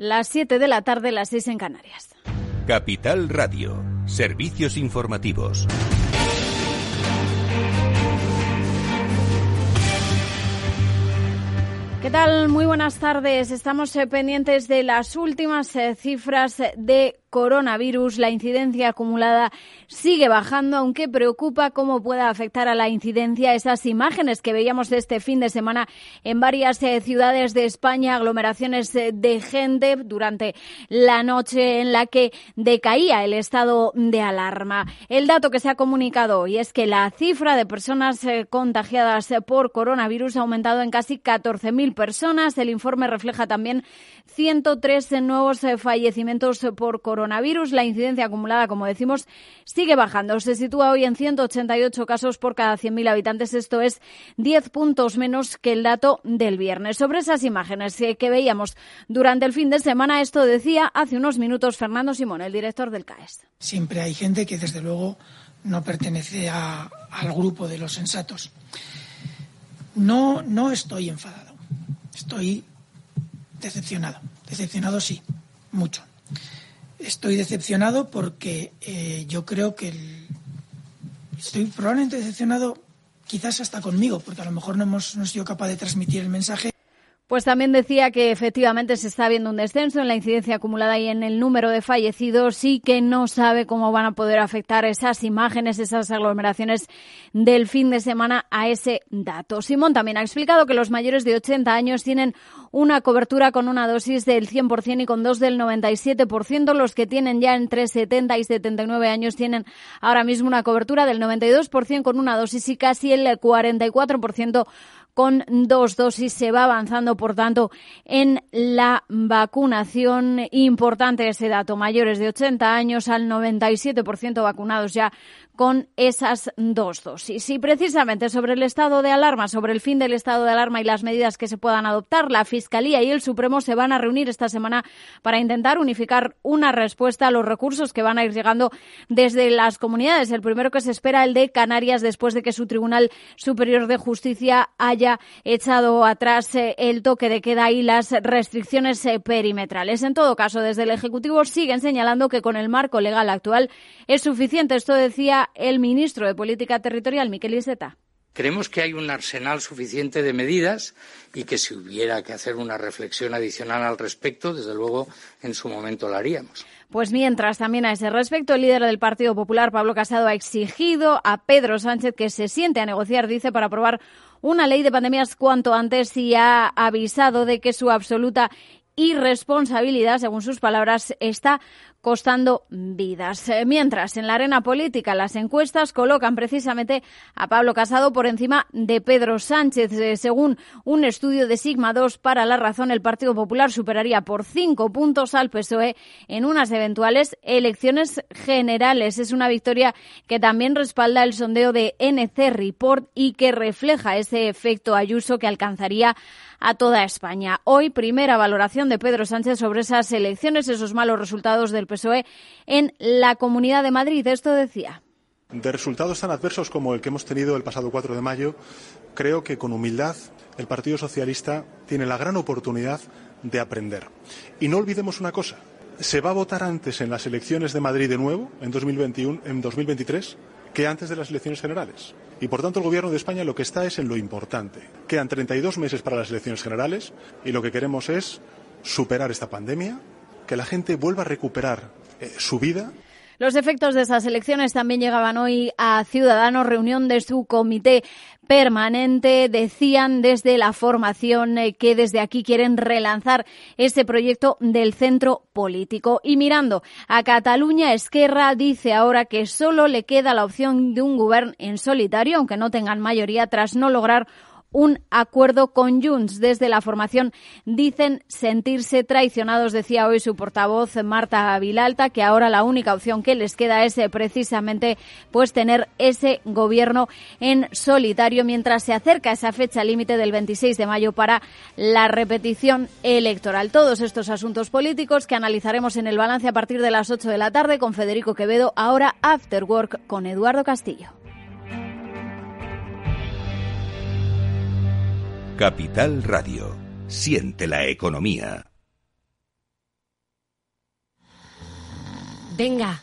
Las 7 de la tarde, las 6 en Canarias. Capital Radio, servicios informativos. ¿Qué tal? Muy buenas tardes. Estamos eh, pendientes de las últimas eh, cifras de coronavirus, la incidencia acumulada sigue bajando, aunque preocupa cómo pueda afectar a la incidencia esas imágenes que veíamos este fin de semana en varias eh, ciudades de España, aglomeraciones eh, de gente durante la noche en la que decaía el estado de alarma. El dato que se ha comunicado hoy es que la cifra de personas eh, contagiadas por coronavirus ha aumentado en casi 14.000 personas. El informe refleja también 103 nuevos fallecimientos por coronavirus coronavirus. La incidencia acumulada, como decimos, sigue bajando. Se sitúa hoy en 188 casos por cada 100.000 habitantes. Esto es 10 puntos menos que el dato del viernes. Sobre esas imágenes que veíamos durante el fin de semana, esto decía hace unos minutos Fernando Simón, el director del CAES. Siempre hay gente que, desde luego, no pertenece al grupo de los sensatos. No, no estoy enfadado. Estoy decepcionado. Decepcionado sí, mucho. Estoy decepcionado porque eh, yo creo que estoy probablemente decepcionado quizás hasta conmigo, porque a lo mejor no hemos no sido capaz de transmitir el mensaje pues también decía que efectivamente se está viendo un descenso en la incidencia acumulada y en el número de fallecidos y que no sabe cómo van a poder afectar esas imágenes, esas aglomeraciones del fin de semana a ese dato. Simón también ha explicado que los mayores de 80 años tienen una cobertura con una dosis del 100% y con dos del 97%. Los que tienen ya entre 70 y 79 años tienen ahora mismo una cobertura del 92% con una dosis y casi el 44% con dos dosis. Se va avanzando, por tanto, en la vacunación. Importante ese dato. Mayores de 80 años al 97% vacunados ya con esas dos dosis. Y precisamente sobre el estado de alarma, sobre el fin del estado de alarma y las medidas que se puedan adoptar, la Fiscalía y el Supremo se van a reunir esta semana para intentar unificar una respuesta a los recursos que van a ir llegando desde las comunidades. El primero que se espera, el de Canarias, después de que su Tribunal Superior de Justicia haya echado atrás eh, el toque de queda y las restricciones eh, perimetrales. En todo caso, desde el Ejecutivo siguen señalando que con el marco legal actual es suficiente. Esto decía el ministro de Política Territorial, Miquel Iseta. Creemos que hay un arsenal suficiente de medidas y que si hubiera que hacer una reflexión adicional al respecto, desde luego en su momento la haríamos. Pues mientras también a ese respecto, el líder del Partido Popular, Pablo Casado, ha exigido a Pedro Sánchez que se siente a negociar, dice, para aprobar una ley de pandemias cuanto antes y ha avisado de que su absoluta irresponsabilidad, según sus palabras, está costando vidas. Eh, mientras, en la arena política, las encuestas colocan precisamente a Pablo Casado por encima de Pedro Sánchez. Eh, según un estudio de Sigma 2 para la razón, el Partido Popular superaría por cinco puntos al PSOE en unas eventuales elecciones generales. Es una victoria que también respalda el sondeo de NC Report y que refleja ese efecto Ayuso que alcanzaría a toda España. Hoy, primera valoración de Pedro Sánchez sobre esas elecciones, esos malos resultados del PSOE en la Comunidad de Madrid. Esto decía. De resultados tan adversos como el que hemos tenido el pasado 4 de mayo, creo que con humildad el Partido Socialista tiene la gran oportunidad de aprender. Y no olvidemos una cosa. Se va a votar antes en las elecciones de Madrid de nuevo, en 2021, en 2023, que antes de las elecciones generales. Y por tanto el Gobierno de España lo que está es en lo importante. Quedan 32 meses para las elecciones generales y lo que queremos es superar esta pandemia, que la gente vuelva a recuperar eh, su vida. Los efectos de esas elecciones también llegaban hoy a Ciudadanos, reunión de su comité permanente. Decían desde la formación eh, que desde aquí quieren relanzar ese proyecto del centro político. Y mirando a Cataluña, Esquerra dice ahora que solo le queda la opción de un gobierno en solitario, aunque no tengan mayoría, tras no lograr un acuerdo con Junts. Desde la formación dicen sentirse traicionados, decía hoy su portavoz Marta Vilalta, que ahora la única opción que les queda es eh, precisamente pues tener ese gobierno en solitario mientras se acerca esa fecha límite del 26 de mayo para la repetición electoral. Todos estos asuntos políticos que analizaremos en el balance a partir de las 8 de la tarde con Federico Quevedo, ahora After Work con Eduardo Castillo. Capital Radio. Siente la economía. Venga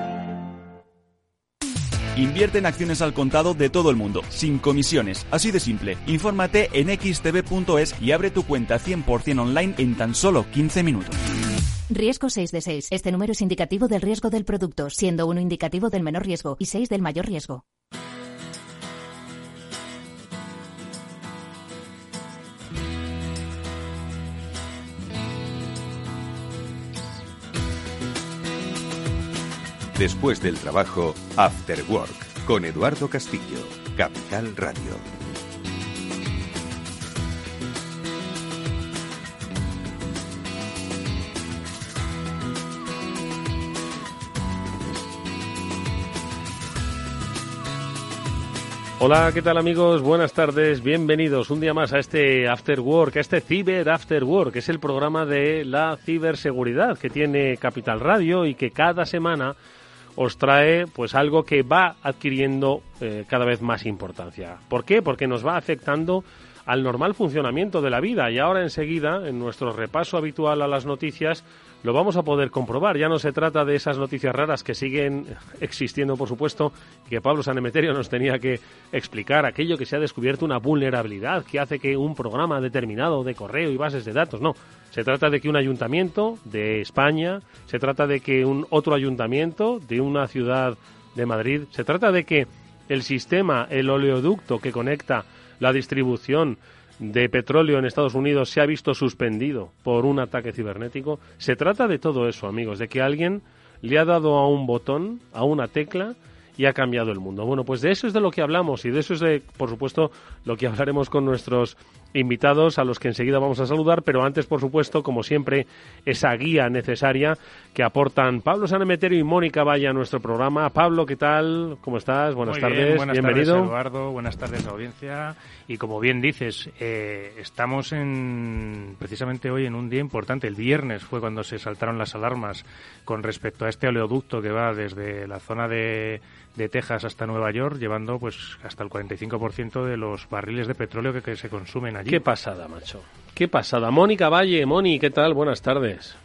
Invierte en acciones al contado de todo el mundo, sin comisiones, así de simple. Infórmate en xtb.es y abre tu cuenta 100% online en tan solo 15 minutos. Riesgo 6 de 6. Este número es indicativo del riesgo del producto, siendo uno indicativo del menor riesgo y 6 del mayor riesgo. Después del trabajo, After Work, con Eduardo Castillo, Capital Radio. Hola, ¿qué tal amigos? Buenas tardes, bienvenidos un día más a este After Work, a este Ciber After Work, que es el programa de la ciberseguridad que tiene Capital Radio y que cada semana os trae pues algo que va adquiriendo eh, cada vez más importancia. ¿Por qué? Porque nos va afectando al normal funcionamiento de la vida y ahora enseguida en nuestro repaso habitual a las noticias lo vamos a poder comprobar. Ya no se trata de esas noticias raras que siguen existiendo, por supuesto, que Pablo Sanemeterio nos tenía que explicar, aquello que se ha descubierto una vulnerabilidad que hace que un programa determinado de correo y bases de datos, no. Se trata de que un ayuntamiento de España, se trata de que un otro ayuntamiento de una ciudad de Madrid, se trata de que el sistema, el oleoducto que conecta la distribución de petróleo en Estados Unidos se ha visto suspendido por un ataque cibernético. Se trata de todo eso, amigos, de que alguien le ha dado a un botón, a una tecla, y ha cambiado el mundo. Bueno, pues de eso es de lo que hablamos y de eso es de, por supuesto, lo que hablaremos con nuestros invitados a los que enseguida vamos a saludar, pero antes, por supuesto, como siempre, esa guía necesaria que aportan Pablo Sanemeterio y Mónica Valla a nuestro programa. Pablo, ¿qué tal? ¿Cómo estás? Buenas tardes. buenas Bienvenido. Tardes, Eduardo. Buenas tardes, audiencia. Y como bien dices, eh, estamos en, precisamente hoy en un día importante. El viernes fue cuando se saltaron las alarmas con respecto a este oleoducto que va desde la zona de de Texas hasta Nueva York, llevando pues hasta el 45% de los barriles de petróleo que, se consumen allí. Qué pasada, macho. Qué pasada. Mónica Valle, Moni, ¿qué tal? Buenas tardes.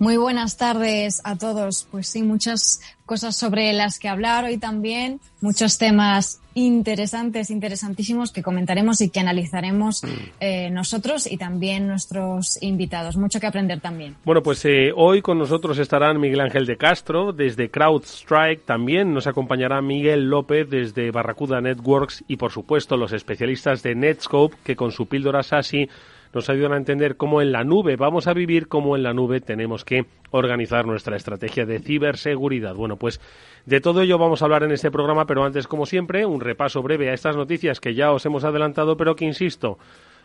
Muy buenas tardes a todos. Pues sí, muchas cosas sobre las que hablar hoy también, muchos temas interesantes, interesantísimos que comentaremos y que analizaremos mm. eh, nosotros y también nuestros invitados. Mucho que aprender también. Bueno, pues eh, hoy con nosotros estarán Miguel Ángel de Castro desde CrowdStrike, también nos acompañará Miguel López desde Barracuda Networks y por supuesto los especialistas de Netscope que con su píldora SASI nos ayudan a entender cómo en la nube vamos a vivir, cómo en la nube tenemos que organizar nuestra estrategia de ciberseguridad. Bueno, pues de todo ello vamos a hablar en este programa, pero antes, como siempre, un repaso breve a estas noticias que ya os hemos adelantado, pero que, insisto,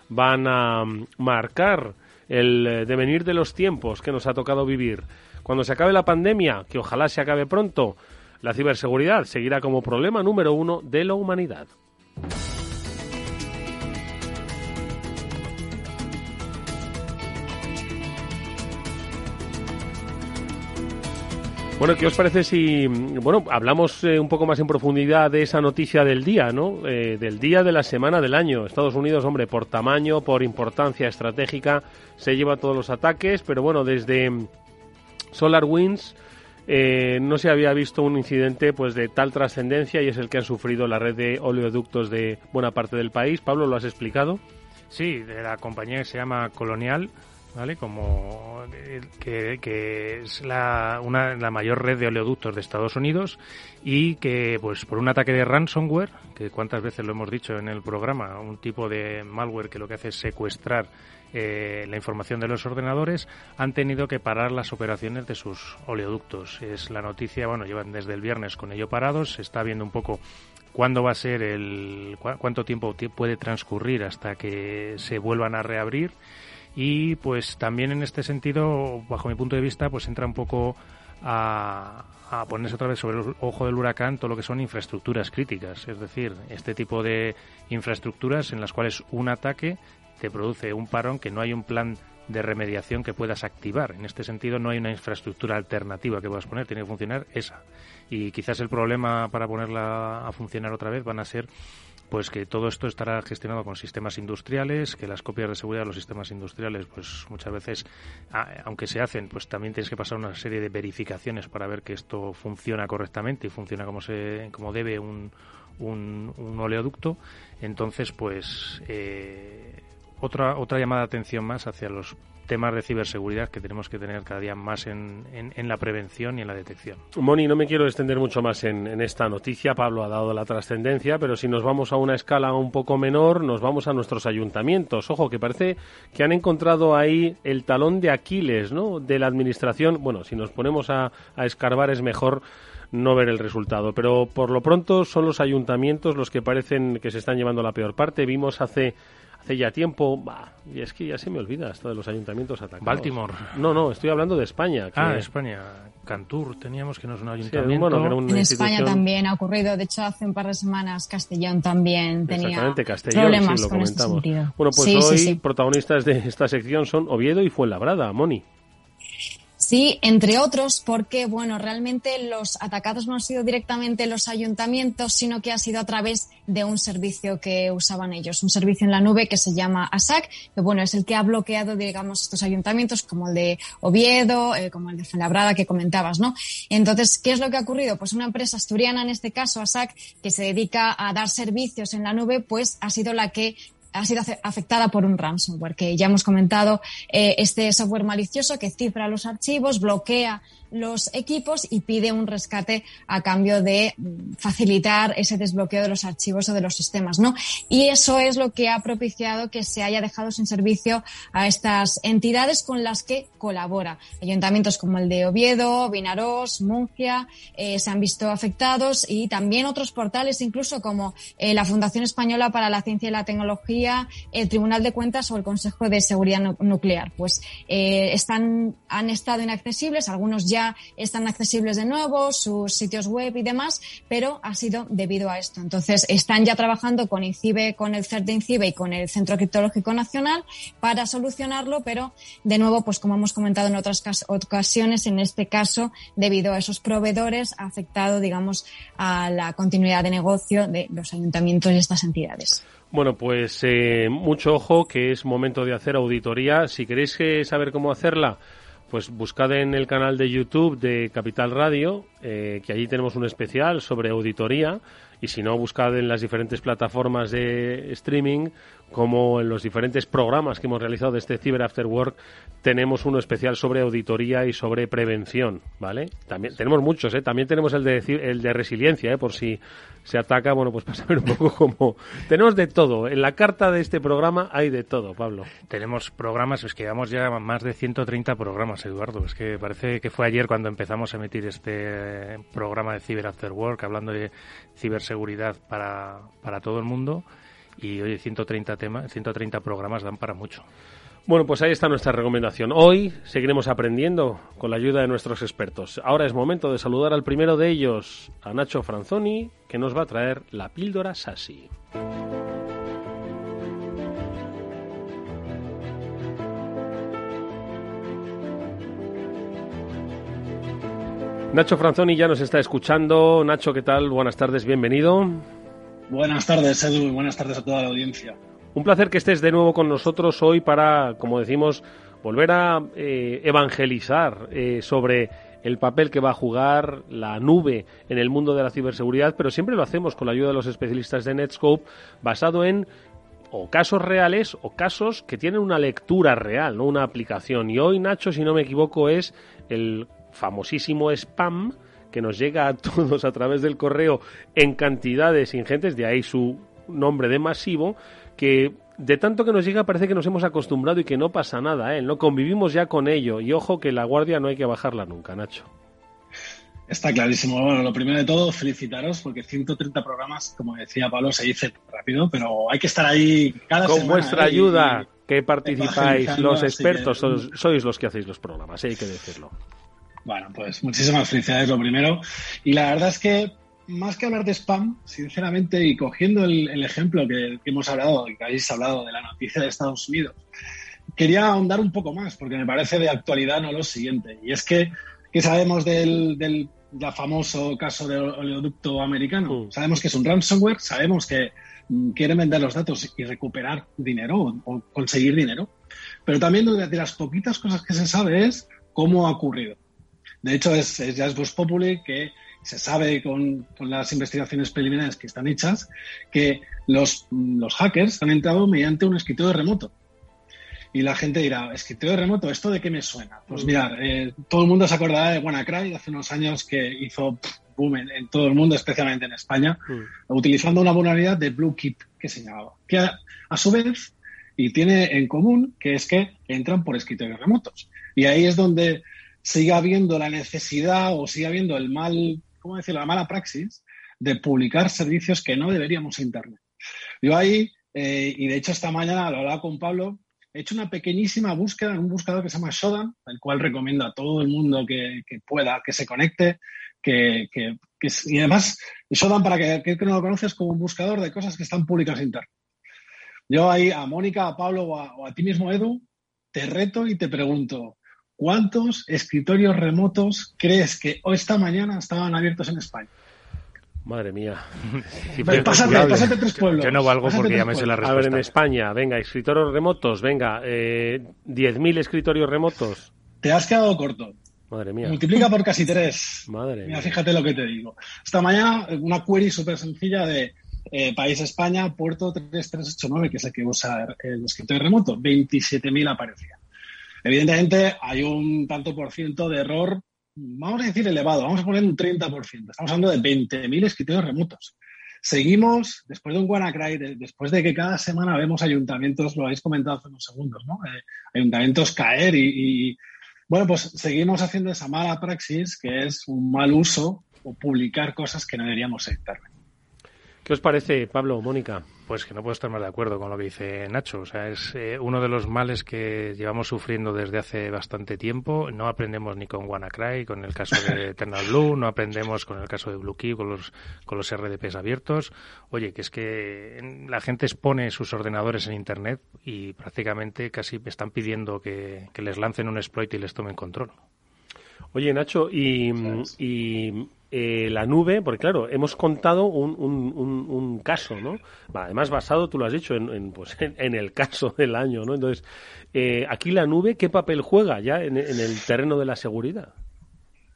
van a marcar el devenir de los tiempos que nos ha tocado vivir. Cuando se acabe la pandemia, que ojalá se acabe pronto, la ciberseguridad seguirá como problema número uno de la humanidad. Bueno, ¿qué os parece si, bueno, hablamos eh, un poco más en profundidad de esa noticia del día, ¿no? Eh, del día de la semana del año. Estados Unidos, hombre, por tamaño, por importancia estratégica, se lleva todos los ataques, pero bueno, desde SolarWinds eh, no se había visto un incidente pues de tal trascendencia y es el que han sufrido la red de oleoductos de buena parte del país. Pablo, ¿lo has explicado? Sí, de la compañía que se llama Colonial ¿vale? Como que, es la, una, la mayor red de oleoductos de Estados Unidos y que, pues, por un ataque de ransomware, que cuántas veces lo hemos dicho en el programa, un tipo de malware que lo que hace es secuestrar eh, la información de los ordenadores, han tenido que parar las operaciones de sus oleoductos. Es la noticia, bueno, llevan desde el viernes con ello parados, se está viendo un poco cuándo va a ser el, cuánto tiempo puede transcurrir hasta que se vuelvan a reabrir y pues también en este sentido, bajo mi punto de vista, pues entra un poco a, a ponerse otra vez sobre el ojo del huracán todo lo que son infraestructuras críticas. Es decir, este tipo de infraestructuras en las cuales un ataque te produce un parón que no hay un plan de remediación que puedas activar. En este sentido, no hay una infraestructura alternativa que puedas poner, tiene que funcionar esa. Y quizás el problema para ponerla a funcionar otra vez van a ser pues que todo esto estará gestionado con sistemas industriales, que las copias de seguridad de los sistemas industriales, pues muchas veces, aunque se hacen, pues también tienes que pasar una serie de verificaciones para ver que esto funciona correctamente y funciona como se, como debe un, un, un oleoducto. Entonces, pues eh, otra otra llamada de atención más hacia los temas de ciberseguridad que tenemos que tener cada día más en, en, la prevención y en la detección. Moni, no me quiero extender mucho más en, en esta noticia. Pablo ha dado la trascendencia, pero si nos vamos a una escala un poco menor, nos vamos a nuestros ayuntamientos. Ojo, que parece que han encontrado ahí el talón de Aquiles ¿no? de la administración. Bueno, si nos ponemos a, a escarbar es mejor no ver el resultado. Pero por lo pronto son los ayuntamientos los que parecen que se están llevando la peor parte. Vimos hace hace ya tiempo, y es que ya se me olvida esto de los ayuntamientos atacados. Baltimore. No, no, estoy hablando de España. Que... Ah, España. Cantur teníamos que no es un ayuntamiento. en España también ha ocurrido, de hecho hace un par de semanas Castellón también tenía Castellón, problemas lo con este sentido. Bueno, pues hoy protagonistas de esta sección son Oviedo y Fuenlabrada, Moni. Sí, entre otros, porque bueno, realmente los atacados no han sido directamente los ayuntamientos, sino que ha sido a través de un servicio que usaban ellos, un servicio en la nube que se llama ASAC, que bueno, es el que ha bloqueado, digamos, estos ayuntamientos como el de Oviedo, eh, como el de Fuenlabrada que comentabas, ¿no? Entonces, ¿qué es lo que ha ocurrido? Pues una empresa asturiana, en este caso ASAC, que se dedica a dar servicios en la nube, pues ha sido la que ha sido afectada por un ransomware, que ya hemos comentado, eh, este software malicioso que cifra los archivos, bloquea los equipos y pide un rescate a cambio de facilitar ese desbloqueo de los archivos o de los sistemas, ¿no? Y eso es lo que ha propiciado que se haya dejado sin servicio a estas entidades con las que colabora. Ayuntamientos como el de Oviedo, Vinaros, Murcia eh, se han visto afectados y también otros portales, incluso como eh, la Fundación Española para la Ciencia y la Tecnología, el Tribunal de Cuentas o el Consejo de Seguridad Nuclear. Pues eh, están, han estado inaccesibles, algunos ya están accesibles de nuevo, sus sitios web y demás, pero ha sido debido a esto. Entonces, están ya trabajando con INCIBE, con el CERT de INCIBE y con el Centro Criptológico Nacional para solucionarlo, pero de nuevo, pues como hemos comentado en otras ocasiones, en este caso, debido a esos proveedores, ha afectado, digamos, a la continuidad de negocio de los ayuntamientos y estas entidades. Bueno, pues eh, mucho ojo que es momento de hacer auditoría. Si queréis eh, saber cómo hacerla, pues buscad en el canal de YouTube de Capital Radio, eh, que allí tenemos un especial sobre auditoría, y si no, buscad en las diferentes plataformas de streaming, como en los diferentes programas que hemos realizado de este Cyber After Work, tenemos uno especial sobre auditoría y sobre prevención, ¿vale? También tenemos muchos, ¿eh? También tenemos el de, el de resiliencia, ¿eh? Por si se ataca, bueno, pues para saber un poco cómo... tenemos de todo. En la carta de este programa hay de todo, Pablo. Tenemos programas, es que llevamos ya más de 130 programas, Eduardo. Es que parece que fue ayer cuando empezamos a emitir este programa de Cyber After Work, hablando de ciberseguridad para, para todo el mundo. Y hoy 130 temas, 130 programas dan para mucho. Bueno, pues ahí está nuestra recomendación. Hoy seguiremos aprendiendo con la ayuda de nuestros expertos. Ahora es momento de saludar al primero de ellos, a Nacho Franzoni, que nos va a traer la píldora Sasi. Nacho Franzoni ya nos está escuchando. Nacho, ¿qué tal? Buenas tardes, bienvenido. Buenas tardes, Edu, y buenas tardes a toda la audiencia. Un placer que estés de nuevo con nosotros hoy para, como decimos, volver a eh, evangelizar eh, sobre el papel que va a jugar la nube en el mundo de la ciberseguridad, pero siempre lo hacemos con la ayuda de los especialistas de Netscope, basado en o casos reales o casos que tienen una lectura real, no una aplicación. Y hoy, Nacho, si no me equivoco, es el famosísimo spam que nos llega a todos a través del correo en cantidades ingentes, de ahí su nombre de masivo, que de tanto que nos llega parece que nos hemos acostumbrado y que no pasa nada, ¿eh? No convivimos ya con ello y ojo que la guardia no hay que bajarla nunca, Nacho. Está clarísimo. Bueno, lo primero de todo, felicitaros porque 130 programas, como decía Pablo, se dice rápido, pero hay que estar ahí cada Con vuestra ayuda, que participáis, los expertos, sois, los que hacéis los programas, hay que decirlo. Bueno, pues muchísimas felicidades lo primero. Y la verdad es que más que hablar de spam, sinceramente, y cogiendo el, ejemplo que, hemos hablado, que habéis hablado de la noticia de Estados Unidos, quería ahondar un poco más, porque me parece de actualidad no lo siguiente. Y es que, ¿qué sabemos del, del famoso caso del oleoducto americano? Mm. Sabemos que es un ransomware, sabemos que mm, quieren vender los datos y recuperar dinero o, conseguir dinero. Pero también de las poquitas cosas que se sabe es cómo ha ocurrido. De hecho, es, ya es Vox Populi que se sabe con, las investigaciones preliminares que están hechas que los, los hackers han entrado mediante un escritorio remoto. Y la gente dirá, escritorio remoto, ¿esto de qué me suena? Pues mm. mirar, eh, todo el mundo se acordará de WannaCry hace unos años que hizo boom en, todo el mundo, especialmente en España, mm. utilizando una vulnerabilidad de BlueKeep, que se llamaba. Que a, su vez, y tiene en común, que es que entran por escritorios remotos. Y ahí es donde sigue habiendo la necesidad o sigue habiendo el mal, ¿cómo decirlo?, la mala praxis de publicar servicios que no deberíamos Internet. Yo ahí, eh, y de hecho esta mañana lo hablaba con Pablo, he hecho una pequeñísima búsqueda en un buscador que se llama Shodan, el cual recomiendo a todo el mundo que, pueda, que se conecte, que, y además Shodan, para que, que no lo conoces, como un buscador de cosas que están públicas en Internet. Yo ahí a Mónica, a Pablo o a, o a ti mismo, Edu, te reto y te pregunto, ¿Cuántos escritorios remotos crees que hoy esta mañana estaban abiertos en España? Madre mía. pásate, pásate tres pueblos. Yo no valgo porque ya me sé la respuesta. A ver, en España, venga, escritorios remotos, venga, eh, 10.000 escritorios remotos. Te has quedado corto. Madre mía. Multiplica por casi tres. Madre mía. Fíjate lo que te digo. Esta mañana, una query súper sencilla de eh, País España, puerto 3389, que es el que usa el escritorio remoto. 27.000 aparecía. Evidentemente hay un tanto por ciento de error, vamos a decir elevado, vamos a poner un 30%. Estamos hablando de 20.000 escritorios remotos. Seguimos, después de un WannaCry, después de que cada semana vemos ayuntamientos, lo habéis comentado hace unos segundos, ¿no? Eh, ayuntamientos caer y, bueno, pues seguimos haciendo esa mala praxis que es un mal uso o publicar cosas que no deberíamos evitar. ¿Qué os parece, Pablo, Mónica? Pues que no puedo estar más de acuerdo con lo que dice Nacho. O sea, es eh, uno de los males que llevamos sufriendo desde hace bastante tiempo. No aprendemos ni con WannaCry, con el caso de Eternal Blue, no aprendemos con el caso de BlueKey, con los, con los RDPs abiertos. Oye, que es que la gente expone sus ordenadores en Internet y prácticamente casi están pidiendo que, que les lancen un exploit y les tomen control. Oye, Nacho, y, y eh, la nube, porque claro, hemos contado un, un, un, caso, ¿no? Además, basado, tú lo has dicho, en, pues, en, el caso del año, ¿no? Entonces, eh, aquí la nube, ¿qué papel juega ya en, el terreno de la seguridad?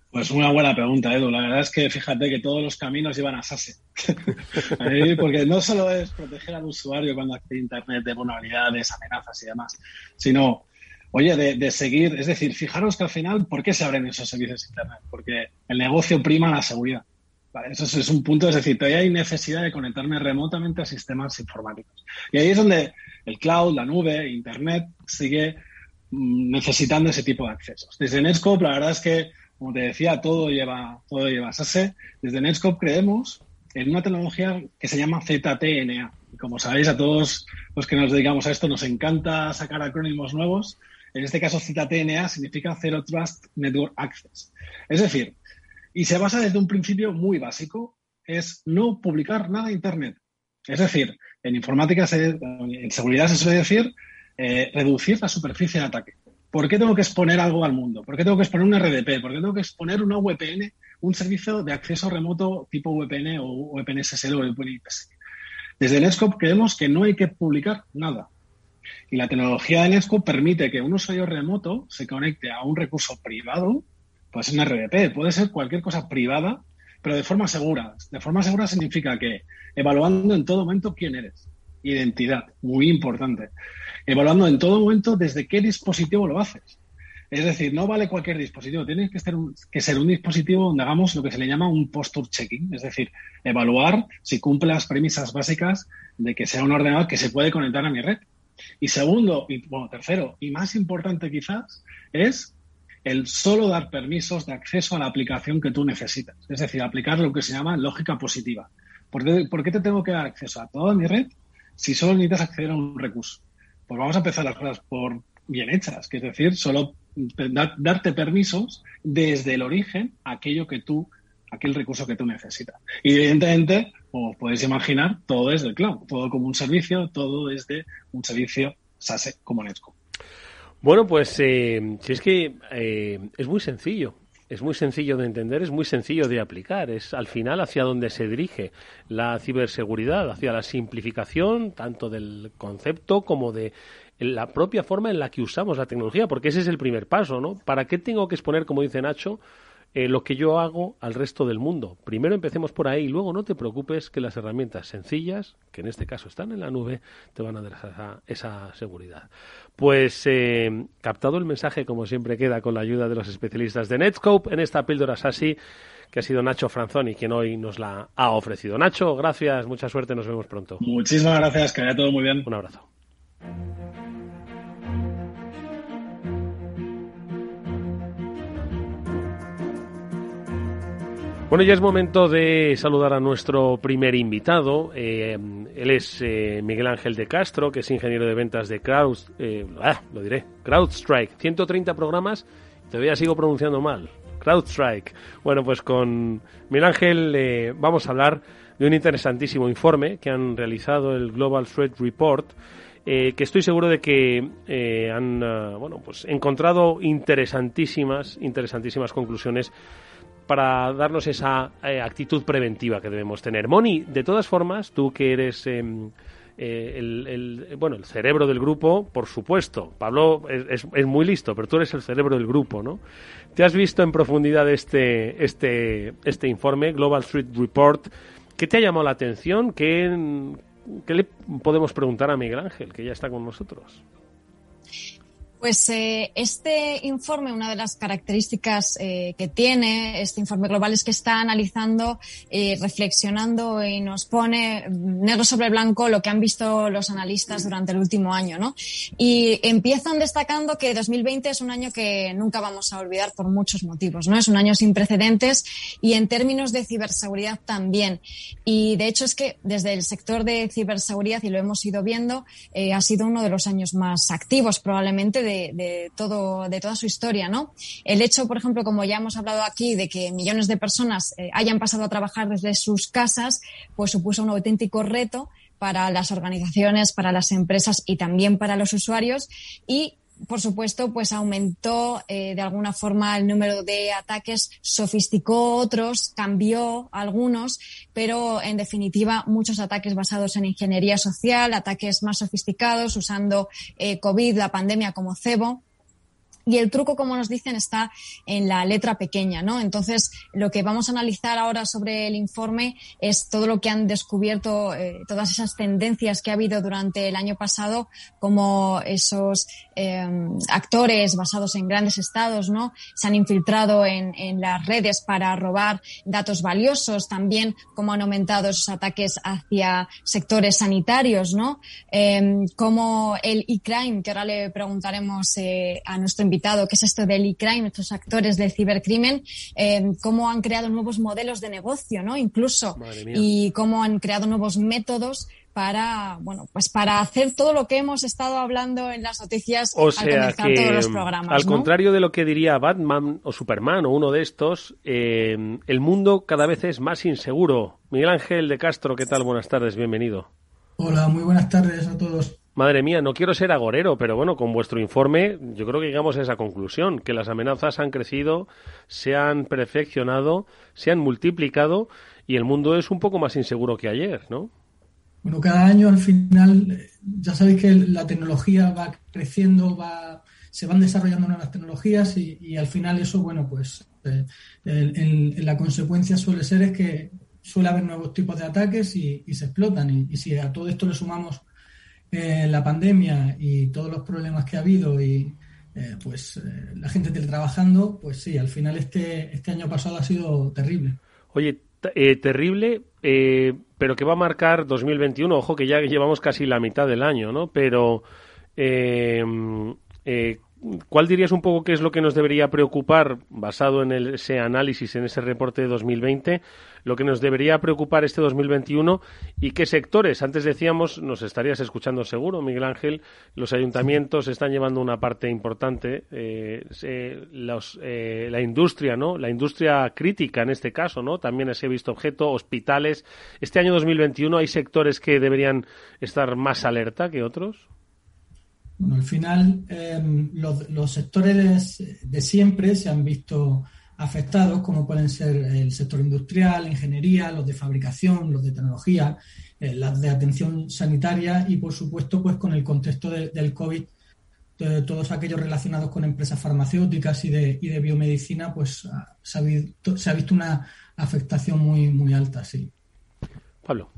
Pues una buena pregunta, Edu. La verdad es que fíjate que todos los caminos llevan a SASE. porque no solo es proteger al usuario cuando accede a Internet de vulnerabilidades, amenazas y demás, sino oye, de, seguir, es decir, fijaros que al final, ¿por qué se abren esos servicios de Internet? Porque el negocio prima la seguridad. eso es, un punto, es decir, todavía hay necesidad de conectarme remotamente a sistemas informáticos. Y ahí es donde el cloud, la nube, Internet sigue mm, necesitando ese tipo de accesos. Desde Netscope, la verdad es que, como te decía, todo lleva, todo lleva SASE. Desde Netscope creemos en una tecnología que se llama ZTNA. Como sabéis, a todos los que nos dedicamos a esto nos encanta sacar acrónimos nuevos. En este caso, ZTNA significa Zero Trust Network Access. Es decir, y se basa desde un principio muy básico, es no publicar nada en Internet. Es decir, en informática, en seguridad se suele decir eh, reducir la superficie de ataque. ¿Por qué tengo que exponer algo al mundo? ¿Por qué tengo que exponer un RDP? ¿Por qué tengo que exponer una VPN, un servicio de acceso remoto tipo VPN o VPN SSL o VPN? Desde Netscope creemos que no hay que publicar nada. Y la tecnología de Netscope permite que un usuario remoto se conecte a un recurso privado, puede ser un RDP, puede ser cualquier cosa privada, pero de forma segura. De forma segura significa que evaluando en todo momento quién eres. Identidad, muy importante. Evaluando en todo momento desde qué dispositivo lo haces. Es decir, no vale cualquier dispositivo, tiene que ser, un, que ser un dispositivo donde hagamos lo que se le llama un posture checking, es decir, evaluar si cumple las premisas básicas de que sea un ordenador que se puede conectar a mi red. Y segundo, y bueno, tercero, y más importante quizás, es el solo dar permisos de acceso a la aplicación que tú necesitas. Es decir, aplicar lo que se llama lógica positiva. ¿Por qué, te tengo que dar acceso a toda mi red si solo necesitas acceder a un recurso? Pues vamos a empezar las cosas por bien hechas, que es decir, solo darte permisos desde el origen a aquello que tú, aquel recurso que tú necesitas. Y evidentemente, como podéis imaginar, todo es del cloud, todo como un servicio, todo desde un servicio SaaS como Netscope. Bueno, pues eh, si es que eh, es muy sencillo. Es muy sencillo de entender, es muy sencillo de aplicar. Es al final hacia donde se dirige la ciberseguridad, hacia la simplificación tanto del concepto como de la propia forma en la que usamos la tecnología, porque ese es el primer paso, ¿no? ¿Para qué tengo que exponer, como dice Nacho, eh, lo que yo hago al resto del mundo. Primero empecemos por ahí y luego no te preocupes que las herramientas sencillas, que en este caso están en la nube, te van a dar esa, esa seguridad. Pues eh, captado el mensaje, como siempre queda con la ayuda de los especialistas de Netscope en esta píldora SASI, que ha sido Nacho Franzoni quien hoy nos la ha ofrecido. Nacho, gracias, mucha suerte, nos vemos pronto. Muchísimas gracias, que vaya todo muy bien. Un abrazo. Bueno, ya es momento de saludar a nuestro primer invitado. Eh, él es eh, Miguel Ángel de Castro, que es ingeniero de ventas de Crowd, eh, ah, lo diré, CrowdStrike. 130 programas, todavía sigo pronunciando mal. CrowdStrike. Bueno, pues con Miguel Ángel vamos a hablar de un interesantísimo informe que han realizado el Global Threat Report. que estoy seguro de que han bueno pues encontrado interesantísimas interesantísimas conclusiones para darnos esa eh, actitud preventiva que debemos tener. Moni, de todas formas, tú que eres em, eh, el, bueno, el cerebro del grupo, por supuesto. Pablo es, muy listo, pero tú eres el cerebro del grupo, ¿no? ¿Te has visto en profundidad este, este, este informe, Global Street Report? ¿Qué te ha llamado la atención? ¿Qué, ¿Qué le podemos preguntar a Miguel Ángel, que ya está con nosotros? Pues eh, este informe, una de las características eh, que tiene este informe global es que está analizando, eh, reflexionando y nos pone negro sobre blanco lo que han visto los analistas durante el último año, ¿no? Y empiezan destacando que 2020 es un año que nunca vamos a olvidar por muchos motivos, ¿no? Es un año sin precedentes y en términos de ciberseguridad también. Y de hecho es que desde el sector de ciberseguridad, y lo hemos ido viendo, ha sido uno de los años más activos probablemente de, todo, de toda su historia, ¿no? El hecho, por ejemplo, como ya hemos hablado aquí, de que millones de personas eh, hayan pasado a trabajar desde sus casas, pues supuso un auténtico reto para las organizaciones, para las empresas y también para los usuarios. Y por supuesto, pues aumentó eh, de alguna forma el número de ataques, sofisticó otros, cambió algunos, pero en definitiva muchos ataques basados en ingeniería social, ataques más sofisticados, usando eh, COVID, la pandemia como cebo. Y el truco, como nos dicen, está en la letra pequeña, ¿no? Entonces, lo que vamos a analizar ahora sobre el informe es todo lo que han descubierto, eh, todas esas tendencias que ha habido durante el año pasado, como esos em, actores basados en grandes estados, ¿no? Se han infiltrado en, las redes para robar datos valiosos, también cómo han aumentado esos ataques hacia sectores sanitarios, ¿no? Eh, como el e-crime, que ahora le preguntaremos eh, a nuestro invitado que es esto del e-crime, estos actores del cibercrimen, eh, cómo han creado nuevos modelos de negocio, ¿no? Incluso, y cómo han creado nuevos métodos para, bueno, pues para hacer todo lo que hemos estado hablando en las noticias o sea que, todos los programas. Al contrario de lo que diría Batman o Superman o uno de estos, eh, el mundo cada vez es más inseguro. Miguel Ángel de Castro, ¿qué tal? Buenas tardes, bienvenido. Hola, muy buenas tardes a todos. Madre mía, no quiero ser agorero, pero bueno, con vuestro informe yo creo que llegamos a esa conclusión, que las amenazas han crecido, se han perfeccionado, se han multiplicado y el mundo es un poco más inseguro que ayer, ¿no? Bueno, cada año al final, ya sabéis que la tecnología va creciendo, va, se van desarrollando nuevas tecnologías y, al final eso, bueno, pues eh, la consecuencia suele ser es que suele haber nuevos tipos de ataques y, se explotan. y, si a todo esto le sumamos eh, la pandemia y todos los problemas que ha habido y eh, pues eh, la gente teletrabajando, pues sí, al final este, este año pasado ha sido terrible. Oye, terrible, pero que va a marcar 2021, ojo que ya llevamos casi la mitad del año, ¿no? Pero ¿cuál dirías un poco qué es lo que nos debería preocupar, basado en ese análisis, en ese reporte de 2020, lo que nos debería preocupar este 2021 y qué sectores? Antes decíamos, nos estarías escuchando seguro, Miguel Ángel, los ayuntamientos están llevando una parte importante, eh, eh, la industria, ¿no? La industria crítica en este caso, ¿no? También se ha visto objeto, hospitales. Este año 2021 hay sectores que deberían estar más alerta que otros. Bueno, al final em, los, sectores de, siempre se han visto afectados, como pueden ser el sector industrial, ingeniería, los de fabricación, los de tecnología, eh, las de atención sanitaria y, por supuesto, pues con el contexto del COVID, todos aquellos relacionados con empresas farmacéuticas y de, y de biomedicina, pues se ha, visto, se ha visto una afectación muy, muy alta, sí. Pablo.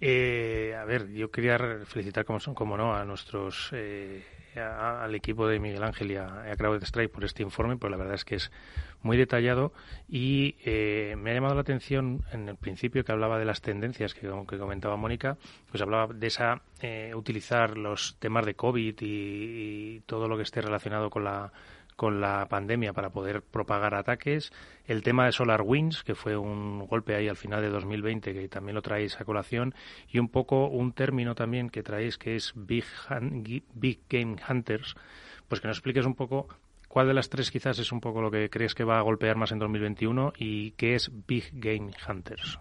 Eh, a ver, yo quería felicitar, como, son, como no, a nuestros, eh, al equipo de Miguel Ángel y a, a Crowd Strike por este informe, pues la verdad es que es muy detallado y eh, me ha llamado la atención en el principio que hablaba de las tendencias que, que comentaba Mónica, pues hablaba de esa eh, utilizar los temas de COVID y todo lo que esté relacionado con la con la pandemia para poder propagar ataques. El tema de Solar Winds, que fue un golpe ahí al final de 2020, que también lo traéis a colación. Y un poco un término también que traéis que es Big, Big Game Hunters. Pues que nos expliques un poco cuál de las tres quizás es un poco lo que crees que va a golpear más en 2021 y qué es Big Game Hunters.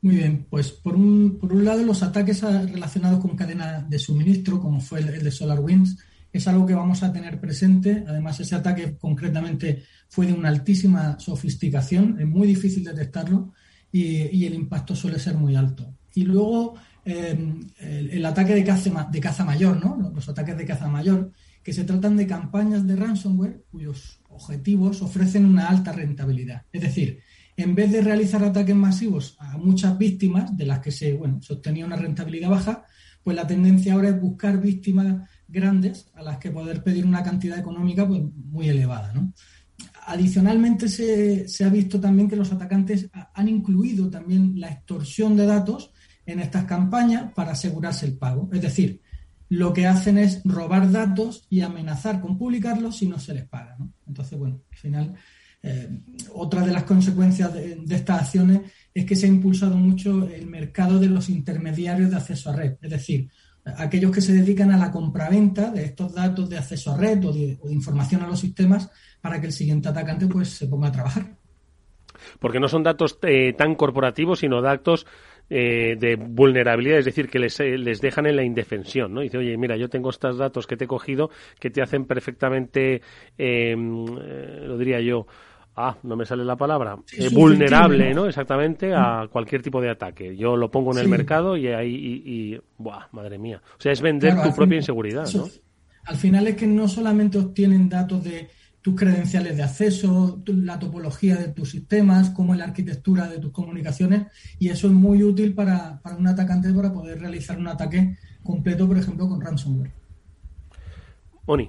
Muy bien, pues por un, por un lado los ataques relacionados con cadenas de suministro, como fue el, el de SolarWinds, es algo que vamos a tener presente. Además, ese ataque concretamente fue de una altísima sofisticación, es muy difícil detectarlo y, el impacto suele ser muy alto. Y luego em, el, ataque de caza, de caza mayor, ¿no? los ataques de caza mayor, que se tratan de campañas de ransomware cuyos objetivos ofrecen una alta rentabilidad. Es decir, en vez de realizar ataques masivos a muchas víctimas de las que se, bueno, se obtenía una rentabilidad baja, pues la tendencia ahora es buscar víctimas grandes a las que poder pedir una cantidad económica pues, muy elevada. Adicionalmente, se, se, ha visto también que los atacantes han incluido también la extorsión de datos en estas campañas para asegurarse el pago. Es decir, lo que hacen es robar datos y amenazar con publicarlos si no se les paga. Entonces, bueno, al final, eh, otra de las consecuencias de, estas acciones es que se ha impulsado mucho el mercado de los intermediarios de acceso a red. Es decir, aquellos que se dedican a la compraventa de estos datos de acceso a red o de, información a los sistemas para que el siguiente atacante pues se ponga a trabajar. Porque no son datos eh, tan corporativos, sino datos eh, de vulnerabilidad, es decir, que les, eh, les, dejan en la indefensión, ¿no? Dice, oye, mira, yo tengo estos datos que te he cogido que te hacen perfectamente, em, lo diría yo, ah, no me sale la palabra, eh, vulnerable, ¿no? Exactamente a mm. cualquier tipo de ataque. Yo lo pongo en el mercado y ahí, y, buah, madre mía. O sea, es vender tu propia inseguridad, ¿no? Al final es que no solamente obtienen datos de tus credenciales de acceso, la topología de tus sistemas, cómo es la arquitectura de tus comunicaciones, y eso es muy útil para, para un atacante para poder realizar un ataque completo, por ejemplo, con ransomware. Oni.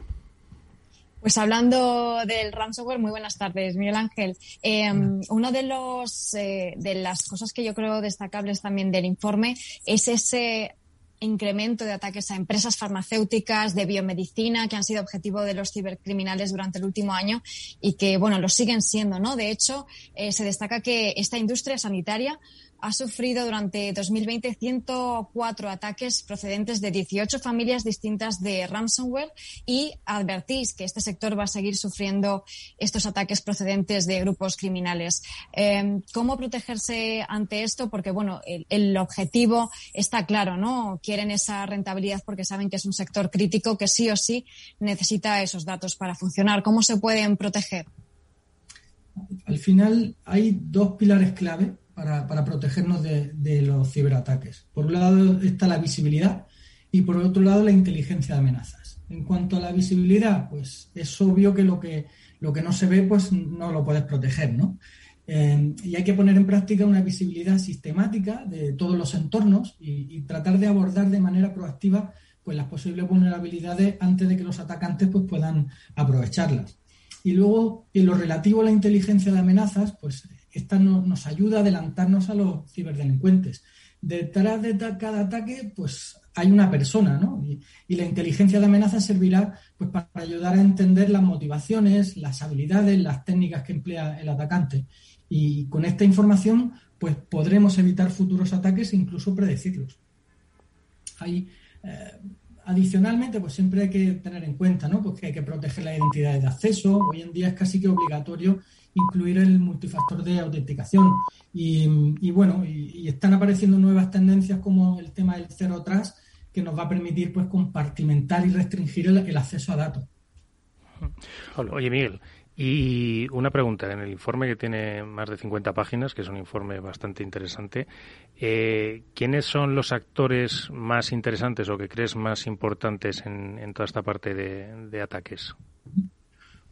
Pues hablando del ransomware, muy buenas tardes, Miguel Ángel. Eh, una de los eh, de las cosas que yo creo destacables también del informe es ese incremento de ataques a empresas farmacéuticas, de biomedicina, que han sido objetivo de los cibercriminales durante el último año y que, bueno, lo siguen siendo, ¿no? De hecho, eh, se destaca que esta industria sanitaria ha sufrido durante 2020 104 ataques procedentes de 18 familias distintas de ransomware y advertís que este sector va a seguir sufriendo estos ataques procedentes de grupos criminales. Em, ¿Cómo protegerse ante esto? Porque, bueno, el, objetivo está claro, ¿no? Quieren esa rentabilidad porque saben que es un sector crítico que sí o sí necesita esos datos para funcionar. ¿Cómo se pueden proteger? Al final hay dos pilares clave para, protegernos de, los ciberataques. Por un lado está la visibilidad y por otro lado la inteligencia de amenazas. En cuanto a la visibilidad, pues es obvio que lo que, lo que no se ve, pues no lo puedes proteger, ¿no? Eh, y hay que poner en práctica una visibilidad sistemática de todos los entornos y, tratar de abordar de manera proactiva pues las posibles vulnerabilidades antes de que los atacantes pues puedan aprovecharlas. Y luego, en lo relativo a la inteligencia de amenazas, pues esta nos ayuda a adelantarnos a los ciberdelincuentes. Detrás de cada ataque, pues hay una persona, ¿no? Y, la inteligencia de amenaza servirá pues, para ayudar a entender las motivaciones, las habilidades, las técnicas que emplea el atacante. Y con esta información, pues podremos evitar futuros ataques e incluso predecirlos. Hay, eh, adicionalmente, pues siempre hay que tener en cuenta, ¿no? Pues que hay que proteger las identidades de acceso. Hoy en día es casi que obligatorio incluir el multifactor de autenticación. Y, bueno, y, están apareciendo nuevas tendencias como el tema del cero trust, que nos va a permitir pues compartimentar y restringir el, acceso a datos. Oye, Miguel, y una pregunta, en el informe que tiene más de 50 páginas, que es un informe bastante interesante, eh, ¿quiénes son los actores más interesantes o que crees más importantes en, toda esta parte de ataques?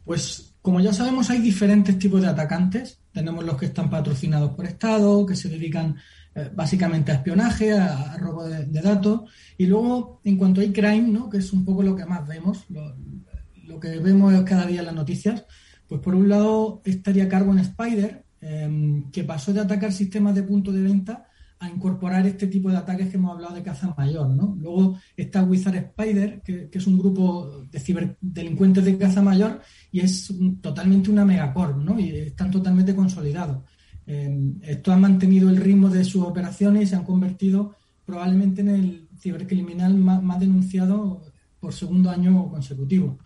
Pues como ya sabemos hay diferentes tipos de atacantes. Tenemos los que están patrocinados por Estado, que se dedican eh, básicamente a espionaje, a, robo de, datos. Y luego, en cuanto hay crime, ¿no? que es un poco lo que más vemos, lo, que vemos cada día en las noticias, pues por un lado estaría Carbon Spider, em, que pasó de atacar sistemas de punto de venta a incorporar este tipo de ataques que hemos hablado de caza mayor. ¿no? Luego está Wizard Spider, que, es un grupo de ciberdelincuentes de caza mayor y es totalmente una megacorp, ¿no? y están totalmente consolidados. Eh, esto ha mantenido el ritmo de sus operaciones y se han convertido probablemente en el cibercriminal más, denunciado por segundo año consecutivo.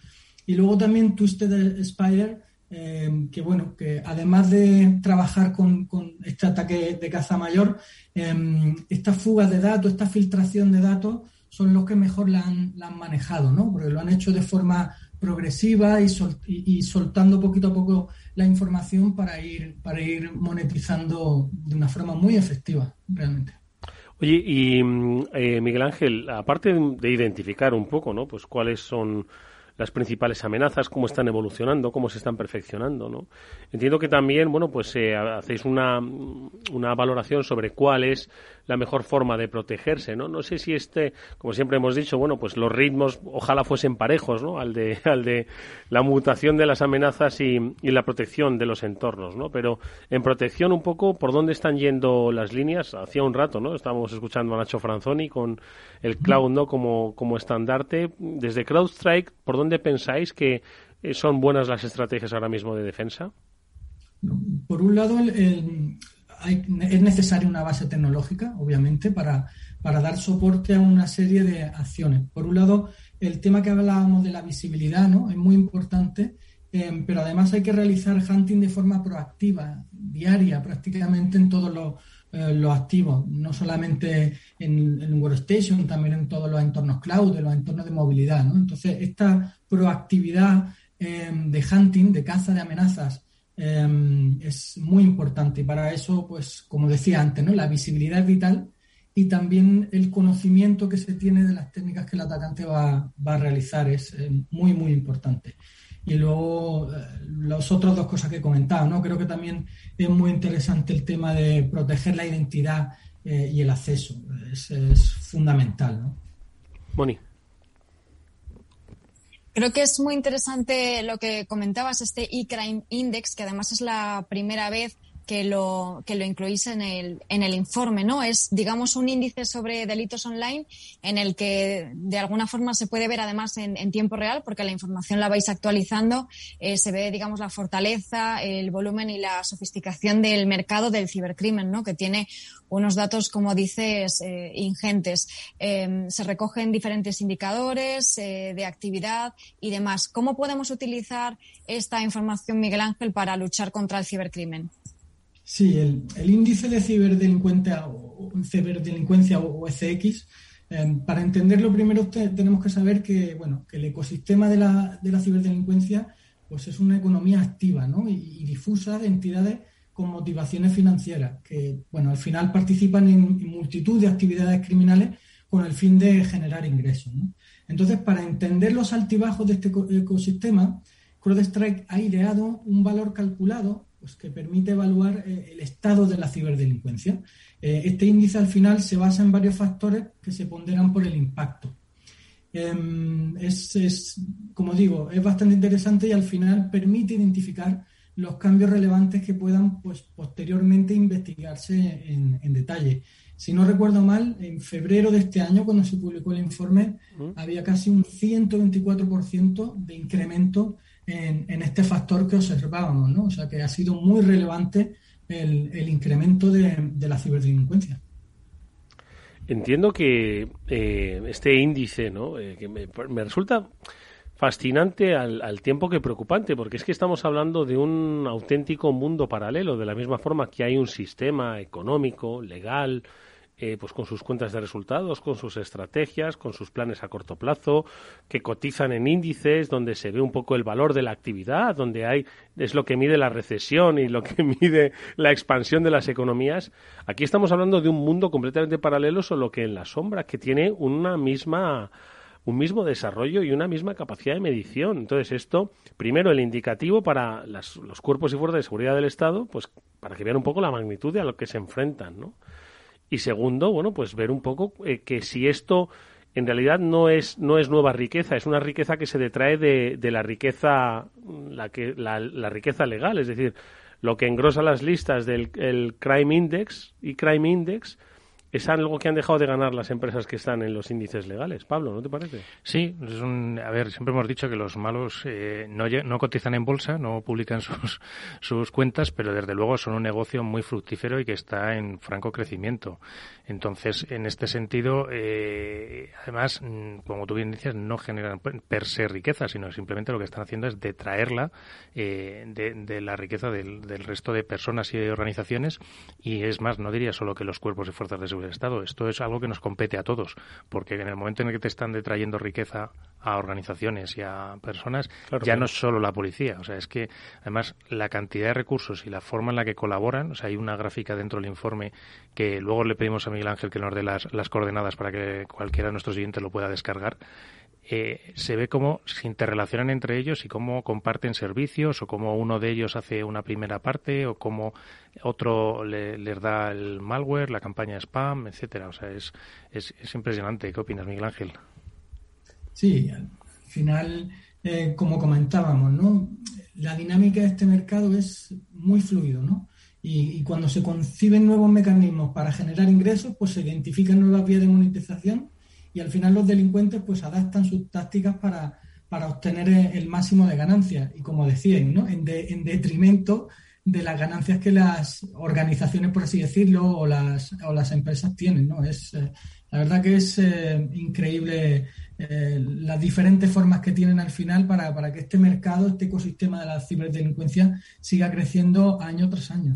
Y luego también Twisted Spider, eh, que bueno, que además de trabajar con, este ataque de caza mayor, eh, estas fugas de datos, esta filtración de datos, son los que mejor la han, manejado, ¿no? Porque lo han hecho de forma progresiva y, y, soltando poquito a poco la información para ir, para ir monetizando de una forma muy efectiva, realmente. Oye, y mm, eh, Miguel Ángel, aparte de identificar un poco, ¿no? Pues cuáles son las principales amenazas, cómo están evolucionando, cómo se están perfeccionando, ¿no? Entiendo que también, bueno, pues eh, hacéis una, una valoración sobre cuál es la mejor forma de protegerse, ¿no? No sé si este, como siempre hemos dicho, bueno, pues los ritmos ojalá fuesen parejos, ¿no? Al de, al de la mutación de las amenazas y, y la protección de los entornos, ¿no? Pero en protección un poco, ¿por dónde están yendo las líneas? Hacía un rato, ¿no? Estábamos escuchando a Nacho Franzoni con el cloud, ¿no? Como, como estandarte. Desde CrowdStrike, ¿por dónde pensáis que eh, son buenas las estrategias ahora mismo de defensa? Por un lado, el, es necesaria una base tecnológica, obviamente, para, para dar soporte a una serie de acciones. Por un lado, el tema que hablábamos de la visibilidad ¿no? es muy importante, eh, pero además hay que realizar hunting de forma proactiva, diaria, prácticamente en todos los, eh, activos, no solamente en, en Workstation, también en todos los entornos cloud, en los entornos de movilidad. ¿no? Entonces, esta proactividad eh, de hunting, de caza de amenazas, Em, es muy importante. Y para eso, pues, como decía antes, ¿no? la visibilidad es vital y también el conocimiento que se tiene de las técnicas que el atacante va, a realizar es eh, muy, muy importante. Y luego, eh, las otras dos cosas que he comentado, ¿no? Creo que también es muy interesante el tema de proteger la identidad eh, y el acceso. Es, es fundamental, ¿no? Creo que es muy interesante lo que comentabas, este e-crime index, que además es la primera vez que lo, que lo incluís en el, en el informe, ¿no? Es, digamos, un índice sobre delitos online en el que de alguna forma se puede ver además en, tiempo real, porque la información la vais actualizando, eh, se ve, digamos, la fortaleza, el volumen y la sofisticación del mercado del cibercrimen, ¿no? Que tiene unos datos, como dices, eh, ingentes. Eh, se recogen diferentes indicadores de actividad y demás. ¿Cómo podemos utilizar esta información, Miguel Ángel, para luchar contra el cibercrimen? Sí, el, índice de ciberdelincuencia o, ciberdelincuencia o ECX, em, para entenderlo primero tenemos que saber que, bueno, que el ecosistema de la, de la ciberdelincuencia pues es una economía activa ¿no? y, difusa de entidades con motivaciones financieras, que bueno, al final participan en, multitud de actividades criminales con el fin de generar ingresos. Entonces, para entender los altibajos de este ecosistema, CrowdStrike ha ideado un valor calculado pues, que permite evaluar eh, el estado de la ciberdelincuencia. Eh, este índice al final se basa en varios factores que se ponderan por el impacto. Em, es, como digo, es bastante interesante y al final permite identificar los cambios relevantes que puedan pues, posteriormente investigarse en, detalle. Si no recuerdo mal, en febrero de este año, cuando se publicó el informe, había casi un 124% de incremento en, este factor que observábamos, ¿no? O sea que ha sido muy relevante el, incremento de, la ciberdelincuencia. Entiendo que eh, este índice, ¿no? Eh, que me, resulta fascinante al, tiempo que preocupante, porque es que estamos hablando de un auténtico mundo paralelo, de la misma forma que hay un sistema económico, legal, eh, pues con sus cuentas de resultados, con sus estrategias, con sus planes a corto plazo, que cotizan en índices donde se ve un poco el valor de la actividad, donde hay es lo que mide la recesión y lo que mide la expansión de las economías. Aquí estamos hablando de un mundo completamente paralelo, solo que en la sombra, que tiene una misma un mismo desarrollo y una misma capacidad de medición. Entonces, esto, primero, el indicativo para los cuerpos y fuerzas de seguridad del Estado, pues para que vean un poco la magnitud de a lo que se enfrentan, ¿no? Y segundo, bueno, pues ver un poco eh, que si esto en realidad no es, no es nueva riqueza, es una riqueza que se detrae de, de la riqueza, la, que, la, riqueza legal, es decir, lo que engrosa las listas del el Crime Index y Crime Index es algo que han dejado de ganar las empresas que están en los índices legales. Pablo, ¿no te parece? Sí, es un, a ver, siempre hemos dicho que los malos eh, no, no cotizan en bolsa, no publican sus, sus cuentas, pero desde luego son un negocio muy fructífero y que está en franco crecimiento. Entonces, en este sentido, eh, además, mm, como tú bien dices, no generan per se riqueza, sino simplemente lo que están haciendo es detraerla eh, de, de, la riqueza del, del resto de personas y de organizaciones. Y es más, no diría solo que los cuerpos y fuerzas de seguridad del Estado. Esto es algo que nos compete a todos, porque en el momento en el que te están detrayendo riqueza a organizaciones y a personas, ya no es solo la policía. O sea, es que además la cantidad de recursos y la forma en la que colaboran, o sea, hay una gráfica dentro del informe que luego le pedimos a Miguel Ángel que nos dé las, las coordenadas para que cualquiera de nuestros siguientes lo pueda descargar eh, se ve cómo se interrelacionan entre ellos y cómo comparten servicios o cómo uno de ellos hace una primera parte o cómo otro le, les da el malware, la campaña spam, etcétera. O sea, es, es, impresionante. ¿Qué opinas, Miguel Ángel? Sí, al final, eh, como comentábamos, ¿no? La dinámica de este mercado es muy fluido, ¿no? Y, y, cuando se conciben nuevos mecanismos para generar ingresos, pues se identifican nuevas vías de monetización y al final los delincuentes pues adaptan sus tácticas para, para obtener el máximo de ganancias y como decían, ¿no? en, en detrimento de las ganancias que las organizaciones, por así decirlo, o las, o las empresas tienen. ¿no? Es, eh, la verdad que es eh, increíble eh, las diferentes formas que tienen al final para, para que este mercado, este ecosistema de la ciberdelincuencia siga creciendo año tras año.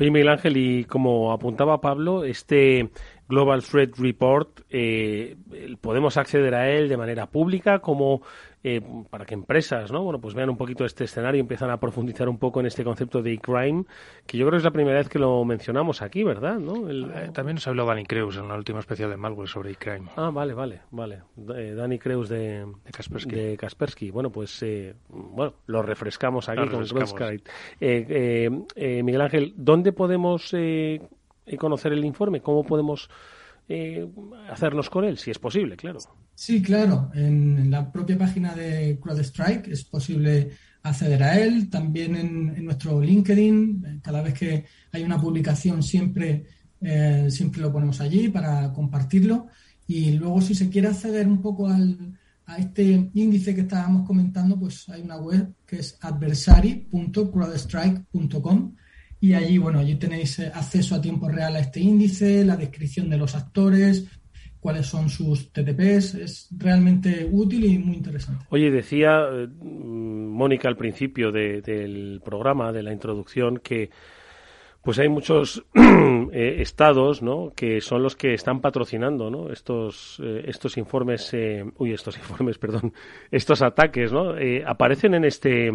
Oye, Miguel Ángel, y como apuntaba Pablo, este Global Threat Report, eh, podemos acceder a él de manera pública como eh, para que empresas, ¿no? Bueno, pues vean un poquito este escenario y empiezan a profundizar un poco en este concepto de e-crime, que yo creo que es la primera vez que lo mencionamos aquí, ¿verdad? ¿no? Eh, también nos habló Dani Creus en la última especial de malware sobre e-crime. Ah, vale, vale, vale. Dani Creus de, de, Kaspersky. Bueno, pues bueno, lo refrescamos aquí con eh, Miguel Ángel, ¿dónde podemos conocer el informe? ¿Cómo podemos eh, hacernos con él, si es posible, claro. Sí, claro. En, la propia página de CrowdStrike es posible acceder a él. También en, nuestro LinkedIn, cada vez que hay una publicación siempre, eh, siempre lo ponemos allí para compartirlo. Y luego si se quiere acceder un poco al, a este índice que estábamos comentando, pues hay una web que es adversary.crowdstrike.com y allí, bueno, allí tenéis eh, acceso a tiempo real a este índice, la descripción de los actores, cuáles son sus TTPs. Es realmente útil y muy interesante. Oye, decía eh, Mónica al principio del programa, de la introducción, que pues hay muchos eh, estados, ¿no? Que son los que están patrocinando, ¿no? Estos estos informes, uy, estos informes, perdón, estos ataques, ¿no? aparecen en este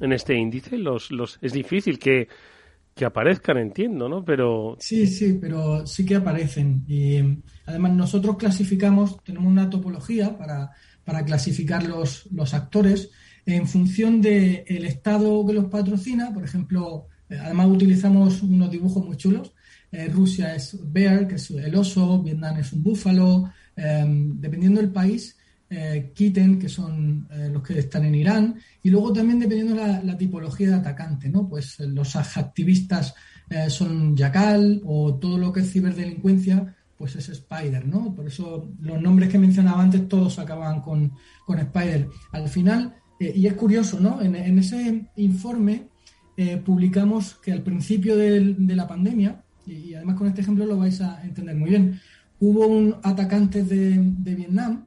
en este índice? Los, los, es difícil que, que aparezcan, entiendo, ¿no? Pero... Sí, sí, pero sí que aparecen. Y además nosotros clasificamos, tenemos una topología para, para clasificar los, los actores en función del el estado que los patrocina. Por ejemplo, además utilizamos unos dibujos muy chulos. Eh, Rusia es bear, que es el oso, Vietnam es un búfalo. Em, dependiendo del país, eh, que son eh, los que están en Irán, y luego también dependiendo de la, tipología de atacante, ¿no? Pues eh, los activistas son Jackal o todo lo que es ciberdelincuencia, pues es Spider, ¿no? Por eso los nombres que mencionaba antes todos acaban con, con Spider. Al final, y es curioso, ¿no? En, ese informe publicamos que al principio de, la pandemia, y, además con este ejemplo lo vais a entender muy bien, hubo un atacante de, de Vietnam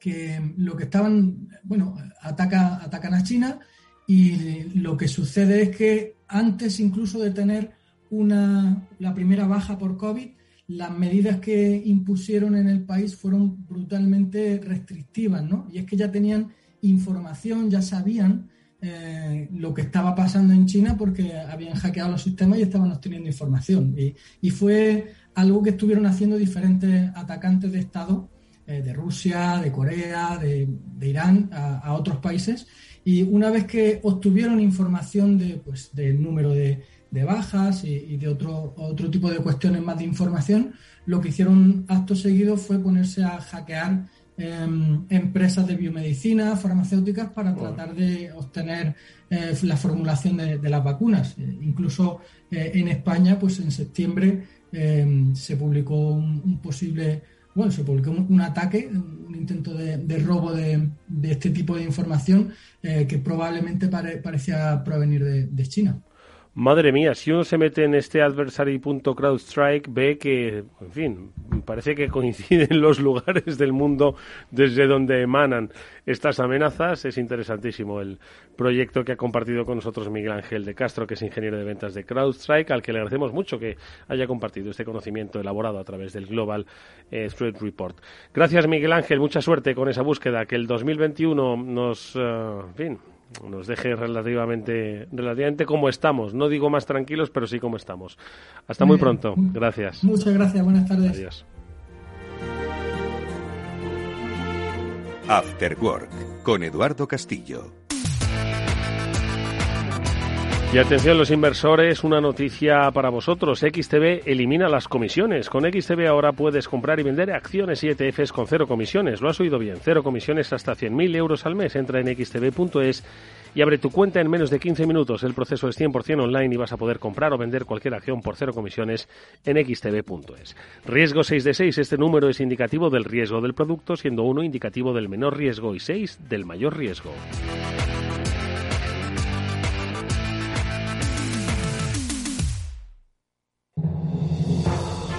que lo que estaban, bueno, ataca, atacan a China y lo que sucede es que antes incluso de tener una, la primera baja por COVID, las medidas que impusieron en el país fueron brutalmente restrictivas, ¿no? Y es que ya tenían información, ya sabían eh, lo que estaba pasando en China porque habían hackeado los sistemas y estaban obteniendo información. Y, y fue algo que estuvieron haciendo diferentes atacantes de Estado eh, de Rusia, de Corea, de, Irán a, otros países. Y una vez que obtuvieron información de, pues, del número de, bajas y, de otro, otro tipo de cuestiones más de información, lo que hicieron acto seguido fue ponerse a hackear em, empresas de biomedicina, farmacéuticas, para tratar de obtener eh, la formulación de, las vacunas. Eh, incluso en España, pues en septiembre em, se publicó un posible bueno, se publicó un, ataque, un intento de, robo de, este tipo de información eh, que probablemente parecía provenir de China. Madre mía, si uno se mete en este adversary.crowdstrike ve que, en fin, parece que coinciden los lugares del mundo desde donde emanan estas amenazas. Es interesantísimo el proyecto que ha compartido con nosotros Miguel Ángel de Castro, que es ingeniero de ventas de CrowdStrike, al que le agradecemos mucho que haya compartido este conocimiento elaborado a través del Global eh, Threat Report. Gracias, Miguel Ángel. Mucha suerte con esa búsqueda. Que el 2021 nos, eh, en fin, nos deje relativamente, relativamente como estamos. No digo más tranquilos, pero sí como estamos. Hasta muy pronto. Gracias. Muchas gracias. Buenas tardes. Adiós. After Work con Eduardo Castillo. Y atención los inversores, una noticia para vosotros. XTB elimina las comisiones. Con XTB ahora puedes comprar y vender acciones y ETFs con cero comisiones. Lo has oído bien, cero comisiones hasta 100.000 euros al mes. Entra en xtb.es y abre tu cuenta en menos de 15 minutos. El proceso es 100% online y vas a poder comprar o vender cualquier acción por cero comisiones en xtb.es. Riesgo 6 de 6. Este número es indicativo del riesgo del producto, siendo 1 indicativo del menor riesgo y 6 del mayor riesgo.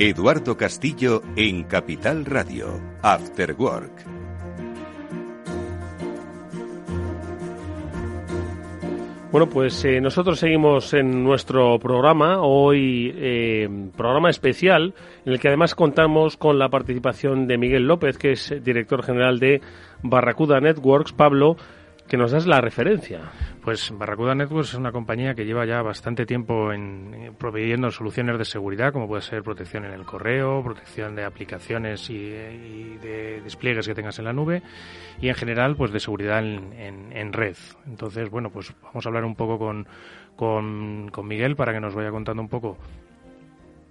Eduardo Castillo en Capital Radio, After Work. Bueno, pues eh, nosotros seguimos en nuestro programa, hoy eh, programa especial, en el que además contamos con la participación de Miguel López, que es director general de Barracuda Networks. Pablo, que nos das la referencia. Pues Barracuda Networks es una compañía que lleva ya bastante tiempo en, proveyendo soluciones de seguridad, como puede ser protección en el correo, protección de aplicaciones y, de despliegues que tengas en la nube, y en general, pues de seguridad en, red. Entonces, bueno, pues vamos a hablar un poco con, con, Miguel para que nos vaya contando un poco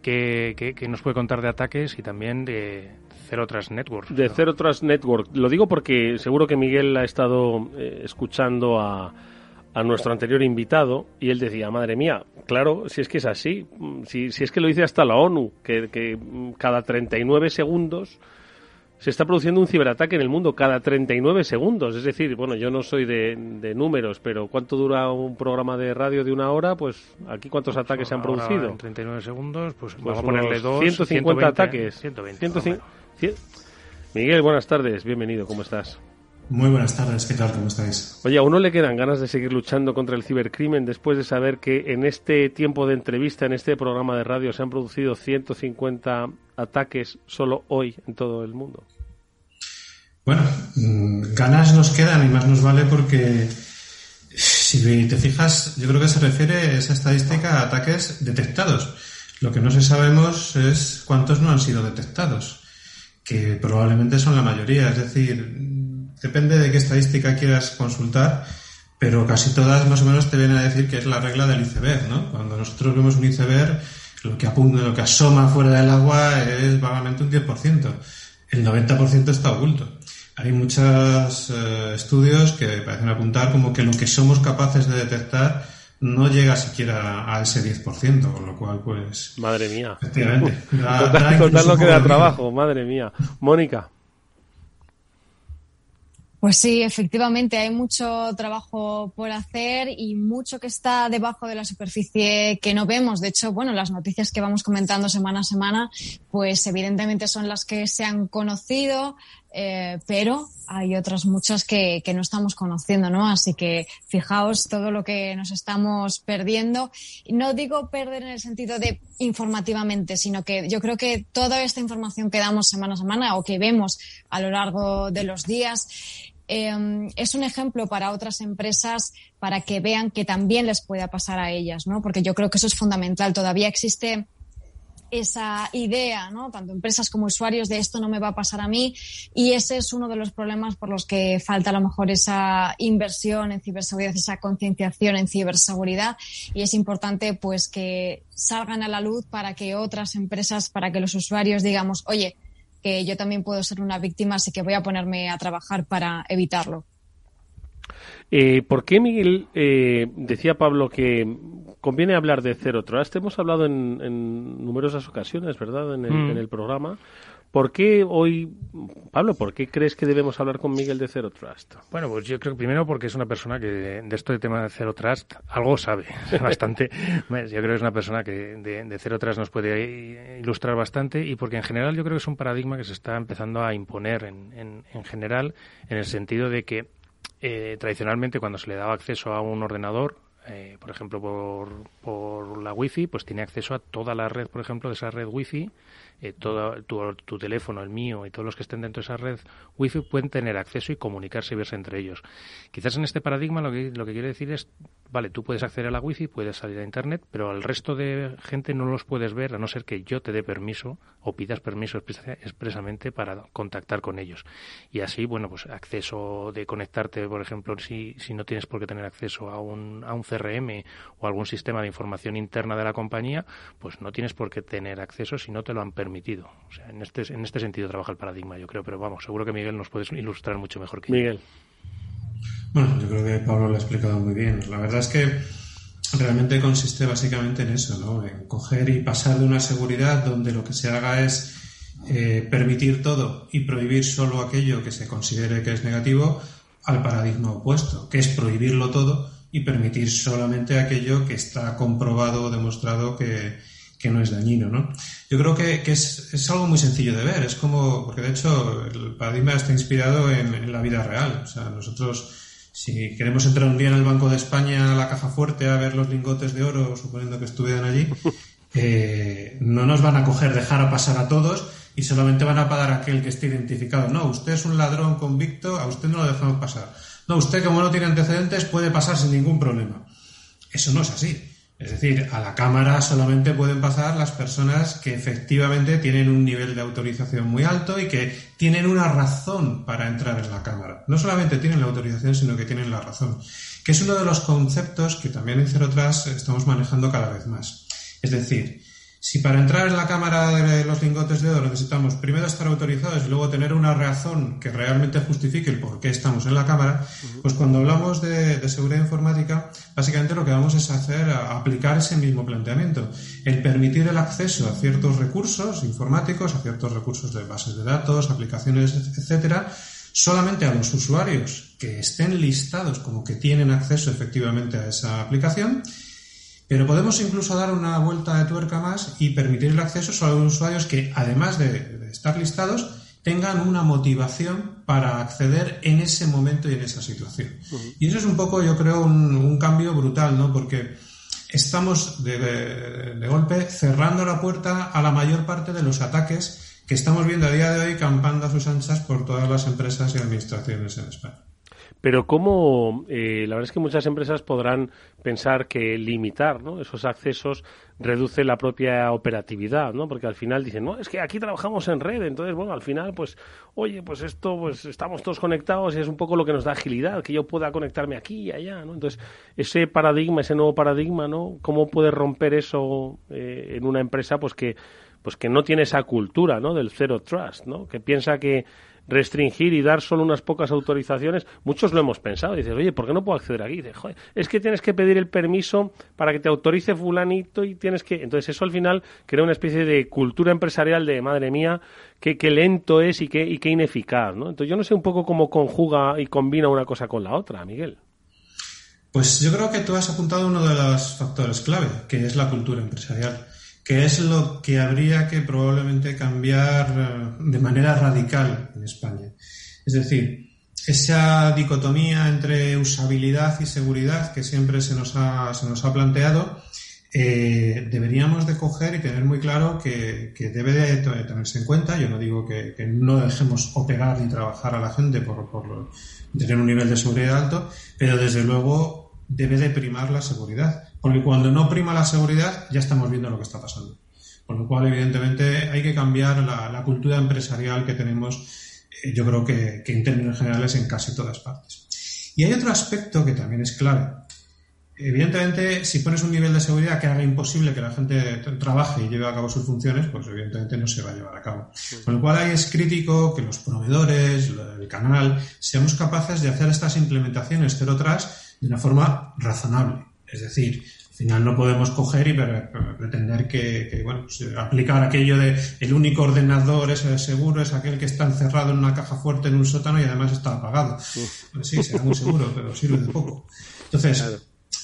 qué, qué nos puede contar de ataques y también de Zero Trust Network. De Zero Trust Network. Lo digo porque seguro que Miguel ha estado eh, escuchando a, a, nuestro anterior invitado y él decía, madre mía, claro, si es que es así, si, si es que lo dice hasta la ONU, que, que cada 39 segundos se está produciendo un ciberataque en el mundo cada 39 segundos. Es decir, bueno, yo no soy de, de, números, pero ¿cuánto dura un programa de radio de una hora? Pues aquí cuántos ataques se han producido. En 39 segundos, pues, pues vamos a ponerle dos. 150 ataques. 120. 150, Miguel, buenas tardes, bienvenido, ¿cómo estás? Muy buenas tardes, ¿qué tal? ¿Cómo estáis? Oye, a uno le quedan ganas de seguir luchando contra el cibercrimen después de saber que en este tiempo de entrevista, en este programa de radio, se han producido 150 ataques solo hoy en todo el mundo? Bueno, mm, ganas nos quedan y más nos vale porque si te fijas, yo creo que se refiere esa estadística a ataques detectados. Lo que no se sabemos es cuántos no han sido detectados, que probablemente son la mayoría. Es decir, depende de qué estadística quieras consultar, pero casi todas más o menos te vienen a decir que es la regla del iceberg, ¿no? Cuando nosotros vemos un iceberg, lo que apunta, lo que asoma fuera del agua es vagamente un 10%. El 90% está oculto hay muchos eh, estudios que parecen apuntar como que lo que somos capaces de detectar no llega siquiera a ese 10%, con lo cual, pues... Madre mía. Efectivamente. contar, lo que da trabajo, madre mía. Mónica. Pues sí, efectivamente, hay mucho trabajo por hacer y mucho que está debajo de la superficie que no vemos. De hecho, bueno, las noticias que vamos comentando semana a semana, pues evidentemente son las que se han conocido, eh, pero hay otras muchas que, no estamos conociendo, ¿no? Así que fijaos todo lo que nos estamos perdiendo. No digo perder en el sentido de informativamente, sino que yo creo que toda esta información que damos semana a semana o que vemos a lo largo de los días eh, es un ejemplo para otras empresas para que vean que también les pueda pasar a ellas, ¿no? Porque yo creo que eso es fundamental. Todavía existe esa idea, ¿no? Tanto empresas como usuarios de esto no me va a pasar a mí y ese es uno de los problemas por los que falta a lo mejor esa inversión en ciberseguridad, esa concienciación en ciberseguridad y es importante pues que salgan a la luz para que otras empresas, para que los usuarios digamos, oye, que yo también puedo ser una víctima, así que voy a ponerme a trabajar para evitarlo. Eh, ¿Por qué, Miguel, eh, decía Pablo que conviene hablar de Zero Trust? Hemos hablado en, numerosas ocasiones, ¿verdad?, en el, mm. en el programa. ¿Por qué hoy, Pablo, por qué crees que debemos hablar con Miguel de Zero Trust? Bueno, pues yo creo que primero porque es una persona que de, esto de tema de Zero Trust algo sabe, bastante. yo creo que es una persona que de, de, Zero Trust nos puede ilustrar bastante y porque en general yo creo que es un paradigma que se está empezando a imponer en, en general en el sentido de que eh, tradicionalmente cuando se le daba acceso a un ordenador, eh, por ejemplo por, por la wifi, pues tiene acceso a toda la red, por ejemplo, de esa red wifi eh, todo tu, teléfono, el mío y todos los que estén dentro de esa red wifi pueden tener acceso y comunicarse y verse entre ellos. Quizás en este paradigma lo que, lo que quiere decir es, vale, tú puedes acceder a la wifi, puedes salir a internet, pero al resto de gente no los puedes ver a no ser que yo te dé permiso o pidas permiso expresamente para contactar con ellos. Y así, bueno, pues acceso de conectarte, por ejemplo, si, si no tienes por qué tener acceso a un, a un CRM o algún sistema de información interna de la compañía, pues no tienes por qué tener acceso si no te lo han permitido permitido. O sea, en este, en este sentido trabaja el paradigma, yo creo, pero vamos, seguro que Miguel nos puede ilustrar mucho mejor que Miguel. Bueno, yo creo que Pablo lo ha explicado muy bien. La verdad es que realmente consiste básicamente en eso, ¿no? En coger y pasar de una seguridad donde lo que se haga es eh, permitir todo y prohibir solo aquello que se considere que es negativo al paradigma opuesto, que es prohibirlo todo y permitir solamente aquello que está comprobado o demostrado que, que no es dañino, ¿no? Yo creo que, es, es, algo muy sencillo de ver, es como, porque de hecho el paradigma está inspirado en, la vida real, o sea, nosotros si queremos entrar un día en el Banco de España a la caja fuerte a ver los lingotes de oro, suponiendo que estuvieran allí, eh, no nos van a coger, dejar a pasar a todos y solamente van a pagar a aquel que esté identificado. No, usted es un ladrón convicto, a usted no lo dejamos pasar. No, usted como no tiene antecedentes puede pasar sin ningún problema. Eso no es así. Es decir, a la Cámara solamente pueden pasar las personas que efectivamente tienen un nivel de autorización muy alto y que tienen una razón para entrar en la Cámara. No solamente tienen la autorización, sino que tienen la razón. Que es uno de los conceptos que también en Cero estamos manejando cada vez más. Es decir, si para entrar en la cámara de los lingotes de oro necesitamos primero estar autorizados y luego tener una razón que realmente justifique el por qué estamos en la cámara, pues cuando hablamos de, seguridad informática, básicamente lo que vamos es hacer aplicar ese mismo planteamiento, el permitir el acceso a ciertos recursos informáticos, a ciertos recursos de bases de datos, aplicaciones, etcétera, solamente a los usuarios que estén listados como que tienen acceso efectivamente a esa aplicación pero podemos incluso dar una vuelta de tuerca más y permitir el acceso solo a los usuarios que, además de, estar listados, tengan una motivación para acceder en ese momento y en esa situación. Y eso es un poco, yo creo, un, cambio brutal, ¿no? Porque estamos de, golpe cerrando la puerta a la mayor parte de los ataques que estamos viendo a día de hoy campando a sus anchas por todas las empresas y administraciones en España. Pero cómo, eh, la verdad es que muchas empresas podrán pensar que limitar esos accesos reduce la propia operatividad, ¿no? Porque al final dicen, no, es que aquí trabajamos en red, entonces, bueno, al final, pues, oye, pues esto, pues estamos todos conectados y es un poco lo que nos da agilidad, que yo pueda conectarme aquí y allá, ¿no? Entonces, ese paradigma, ese nuevo paradigma, ¿no? ¿Cómo puede romper eso eh, en una empresa, pues que pues que no tiene esa cultura, ¿no? Del zero trust, ¿no? Que piensa que restringir y dar solo unas pocas autorizaciones, muchos lo hemos pensado. Dices, oye, ¿por qué no puedo acceder aquí? Dices, es que tienes que pedir el permiso para que te autorice fulanito y tienes que... Entonces eso al final crea una especie de cultura empresarial de, madre mía, qué, lento es y qué, y qué ineficaz, ¿no? Entonces yo no sé un poco cómo conjuga y combina una cosa con la otra, Miguel. Pues yo creo que tú has apuntado uno de los factores clave, que es la cultura empresarial que es lo que habría que probablemente cambiar eh, de manera radical en España. Es decir, esa dicotomía entre usabilidad y seguridad que siempre se nos ha, se nos ha planteado, eh, deberíamos de coger y tener muy claro que, debe de tenerse en cuenta. Yo no digo que, no dejemos operar ni trabajar a la gente por, por tener un nivel de seguridad alto, pero desde luego debe de primar la seguridad. Porque cuando no prima la seguridad, ya estamos viendo lo que está pasando. Con lo cual, evidentemente, hay que cambiar la, cultura empresarial que tenemos, eh, yo creo que, en términos generales, en casi todas partes. Y hay otro aspecto que también es clave. Evidentemente, si pones un nivel de seguridad que haga imposible que la gente trabaje y lleve a cabo sus funciones, pues evidentemente no se va a llevar a cabo. Con lo cual ahí es crítico que los proveedores, el canal, seamos capaces de hacer estas implementaciones cero atrás de una forma razonable. Es decir, final no podemos coger y pretender que, bueno, pues, aplicar aquello de el único ordenador ese seguro es aquel que está encerrado en una caja fuerte en un sótano y además está apagado. Sí, será muy seguro, pero sirve de poco. Entonces,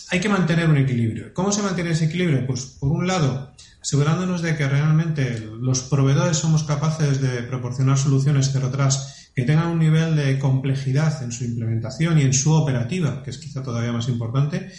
hay que mantener un equilibrio. ¿Cómo se mantiene ese equilibrio? Pues por un lado, asegurándonos de que realmente los proveedores somos capaces de proporcionar soluciones cero atrás que tengan un nivel de complejidad en su implementación y en su operativa, que es quizá todavía más importante,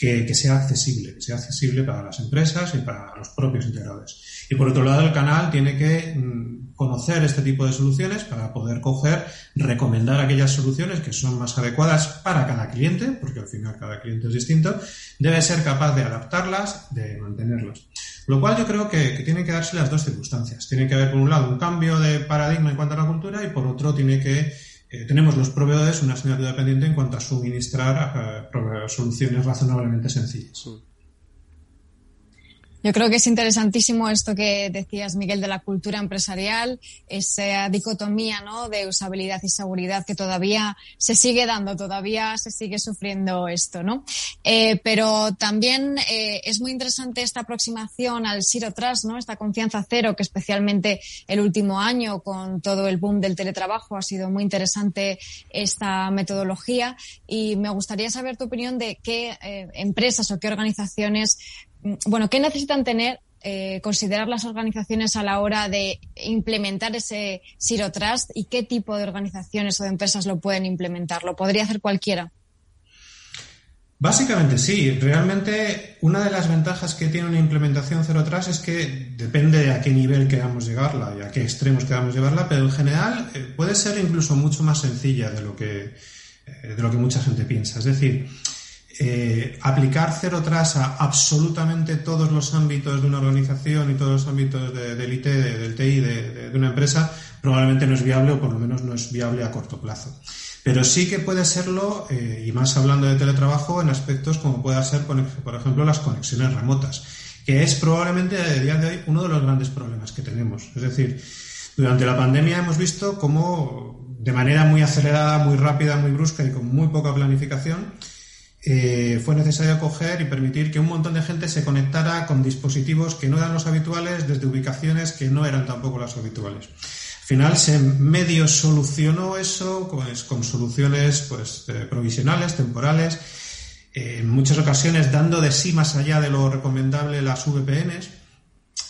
que, sea accesible, que sea accesible para las empresas y para los propios integradores. Y por otro lado, el canal tiene que mm, conocer este tipo de soluciones para poder coger, recomendar aquellas soluciones que son más adecuadas para cada cliente, porque al final cada cliente es distinto, debe ser capaz de adaptarlas, de mantenerlas. Lo cual yo creo que, que tienen que darse las dos circunstancias. Tiene que haber, por un lado, un cambio de paradigma en cuanto a la cultura y por otro tiene que tenemos los proveedores una asignatura pendiente en cuanto a suministrar eh, soluciones razonablemente sencillas. Yo creo que es interesantísimo esto que decías, Miguel, de la cultura empresarial, esa dicotomía ¿no? de usabilidad y seguridad que todavía se sigue dando, todavía se sigue sufriendo esto, ¿no? Eh, pero también eh, es muy interesante esta aproximación al Zero Trust, ¿no? Esta confianza cero que especialmente el último año con todo el boom del teletrabajo ha sido muy interesante esta metodología y me gustaría saber tu opinión de qué eh, empresas o qué organizaciones bueno, ¿qué necesitan tener, eh, considerar las organizaciones a la hora de implementar ese Zero Trust y qué tipo de organizaciones o de empresas lo pueden implementar? ¿Lo podría hacer cualquiera? Básicamente sí. Realmente una de las ventajas que tiene una implementación Zero Trust es que depende de a qué nivel queramos llevarla y a qué extremos queramos llevarla, pero en general eh, puede ser incluso mucho más sencilla de lo que, eh, de lo que mucha gente piensa. Es decir, eh, aplicar cero tras a absolutamente todos los ámbitos de una organización y todos los ámbitos del IT, del TI, de, una empresa, probablemente no es viable o por lo menos no es viable a corto plazo. Pero sí que puede serlo, eh, y más hablando de teletrabajo, en aspectos como pueda ser, por ejemplo, las conexiones remotas, que es probablemente a día de hoy uno de los grandes problemas que tenemos. Es decir, durante la pandemia hemos visto cómo de manera muy acelerada, muy rápida, muy brusca y con muy poca planificación, eh, fue necesario coger y permitir que un montón de gente se conectara con dispositivos que no eran los habituales desde ubicaciones que no eran tampoco las habituales. Al final se medio solucionó eso pues, con soluciones pues, eh, provisionales, temporales, en muchas ocasiones dando de sí más allá de lo recomendable las VPNs.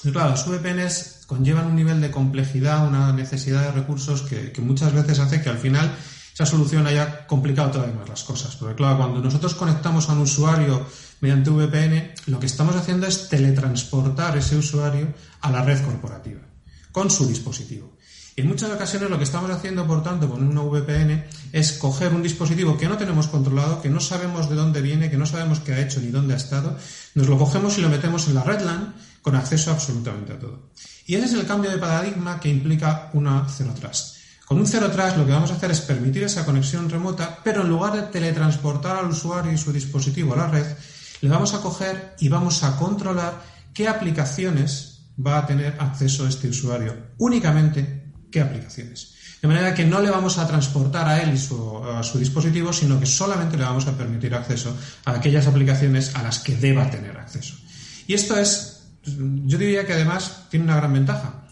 Y claro, las VPNs conllevan un nivel de complejidad, una necesidad de recursos que muchas veces hace que al final esa solución haya complicado todavía más las cosas. Porque claro, cuando nosotros conectamos a un usuario mediante VPN, lo que estamos haciendo es teletransportar ese usuario a la red corporativa con su dispositivo. Y en muchas ocasiones lo que estamos haciendo, por tanto, con una VPN es coger un dispositivo que no tenemos controlado, que no sabemos de dónde viene, que no sabemos qué ha hecho ni dónde ha estado, nos lo cogemos y lo metemos en la red LAN con acceso absolutamente a todo. Y ese es el cambio de paradigma que implica una Zero Trust. Con un Zero Trust lo que vamos a hacer es permitir esa conexión remota, pero en lugar de teletransportar al usuario y su dispositivo a la red, le vamos a coger y vamos a controlar qué aplicaciones va a tener acceso este usuario. Únicamente qué aplicaciones. De manera que no le vamos a transportar a él y a su dispositivo, sino que solamente le vamos a permitir acceso a aquellas aplicaciones a las que deba tener acceso. Y esto es, yo diría que además tiene una gran ventaja,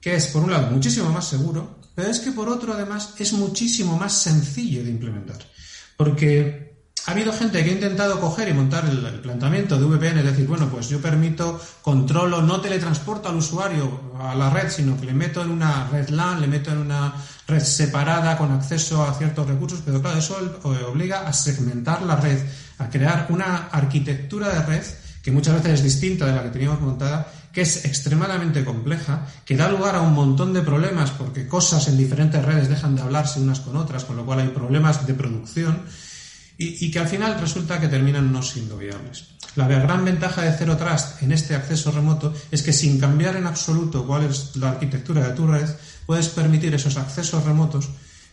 que es, por un lado, muchísimo más seguro, pero es que por otro, además, es muchísimo más sencillo de implementar. Porque ha habido gente que ha intentado coger y montar el, planteamiento de VPN, es decir, bueno, pues yo permito, controlo, no teletransporto al usuario a la red, sino que le meto en una red LAN, le meto en una red separada con acceso a ciertos recursos, pero claro, eso obliga a segmentar la red, a crear una arquitectura de red que muchas veces es distinta de la que teníamos montada que es extremadamente compleja, que da lugar a un montón de problemas porque cosas en diferentes redes dejan de hablarse unas con otras, con lo cual hay problemas de producción y, que al final resulta que terminan no siendo viables. La gran ventaja de Zero Trust en este acceso remoto es que sin cambiar en absoluto cuál es la arquitectura de tu red, puedes permitir esos accesos remotos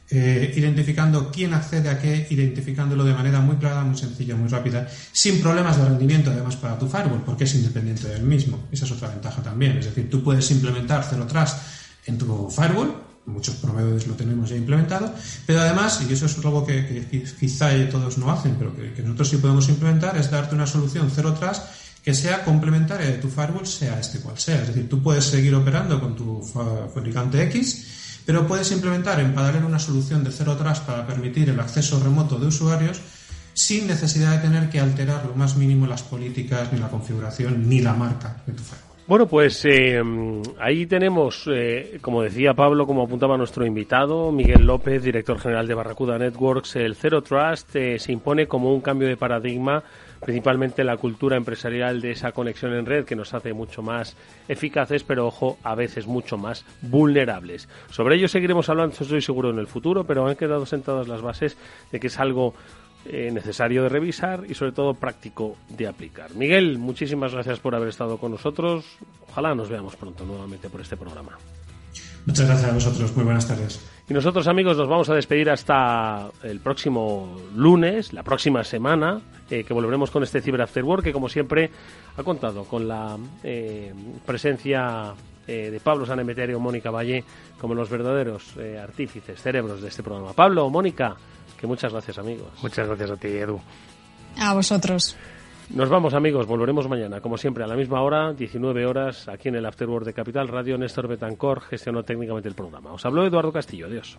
eh, identificando quién accede a qué, identificándolo de manera muy clara, muy sencilla, muy rápida, sin problemas de rendimiento además para tu firewall, porque es independiente del mismo. Esa es otra ventaja también. Es decir, tú puedes implementar Zero Trust en tu firewall, muchos proveedores lo tenemos ya implementado, pero además, y eso es algo que, quizá todos no hacen, pero que, que, nosotros sí podemos implementar, es darte una solución Zero Trust que sea complementaria de tu firewall, sea este cual sea. Es decir, tú puedes seguir operando con tu fabricante X, pero puedes implementar en Parallel una solución de cero trust para permitir el acceso remoto de usuarios sin necesidad de tener que alterar lo más mínimo las políticas, ni la configuración, ni la marca de tu firewall. Bueno, pues eh, ahí tenemos, eh, como decía Pablo, como apuntaba nuestro invitado, Miguel López, director general de Barracuda Networks, el Zero Trust eh, se impone como un cambio de paradigma principalmente la cultura empresarial de esa conexión en red que nos hace mucho más eficaces, pero ojo, a veces mucho más vulnerables. Sobre ello seguiremos hablando, estoy seguro, en el futuro, pero han quedado sentadas las bases de que es algo eh, necesario de revisar y sobre todo práctico de aplicar. Miguel, muchísimas gracias por haber estado con nosotros. Ojalá nos veamos pronto nuevamente por este programa. Muchas gracias a vosotros. Muy buenas tardes. Y nosotros, amigos, nos vamos a despedir hasta el próximo lunes, la próxima semana, eh, que volveremos con este Cyber After Work, que como siempre ha contado con la eh, presencia eh, de Pablo Sanemeterio, Mónica Valle, como los verdaderos artífices, cerebros de este programa. Pablo, Mónica, que muchas gracias, amigos. Muchas gracias a ti, Edu. A vosotros. Nos vamos amigos, volveremos mañana, como siempre, a la misma hora, 19 horas, aquí en el Afterword de Capital Radio. Néstor Betancor gestionó técnicamente el programa. Os habló Eduardo Castillo. Adiós.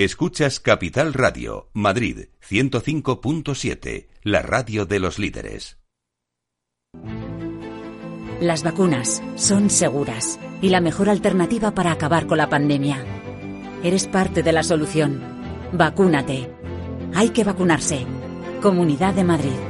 Escuchas Capital Radio, Madrid 105.7, la radio de los líderes. Las vacunas son seguras y la mejor alternativa para acabar con la pandemia. Eres parte de la solución. Vacúnate. Hay que vacunarse. Comunidad de Madrid.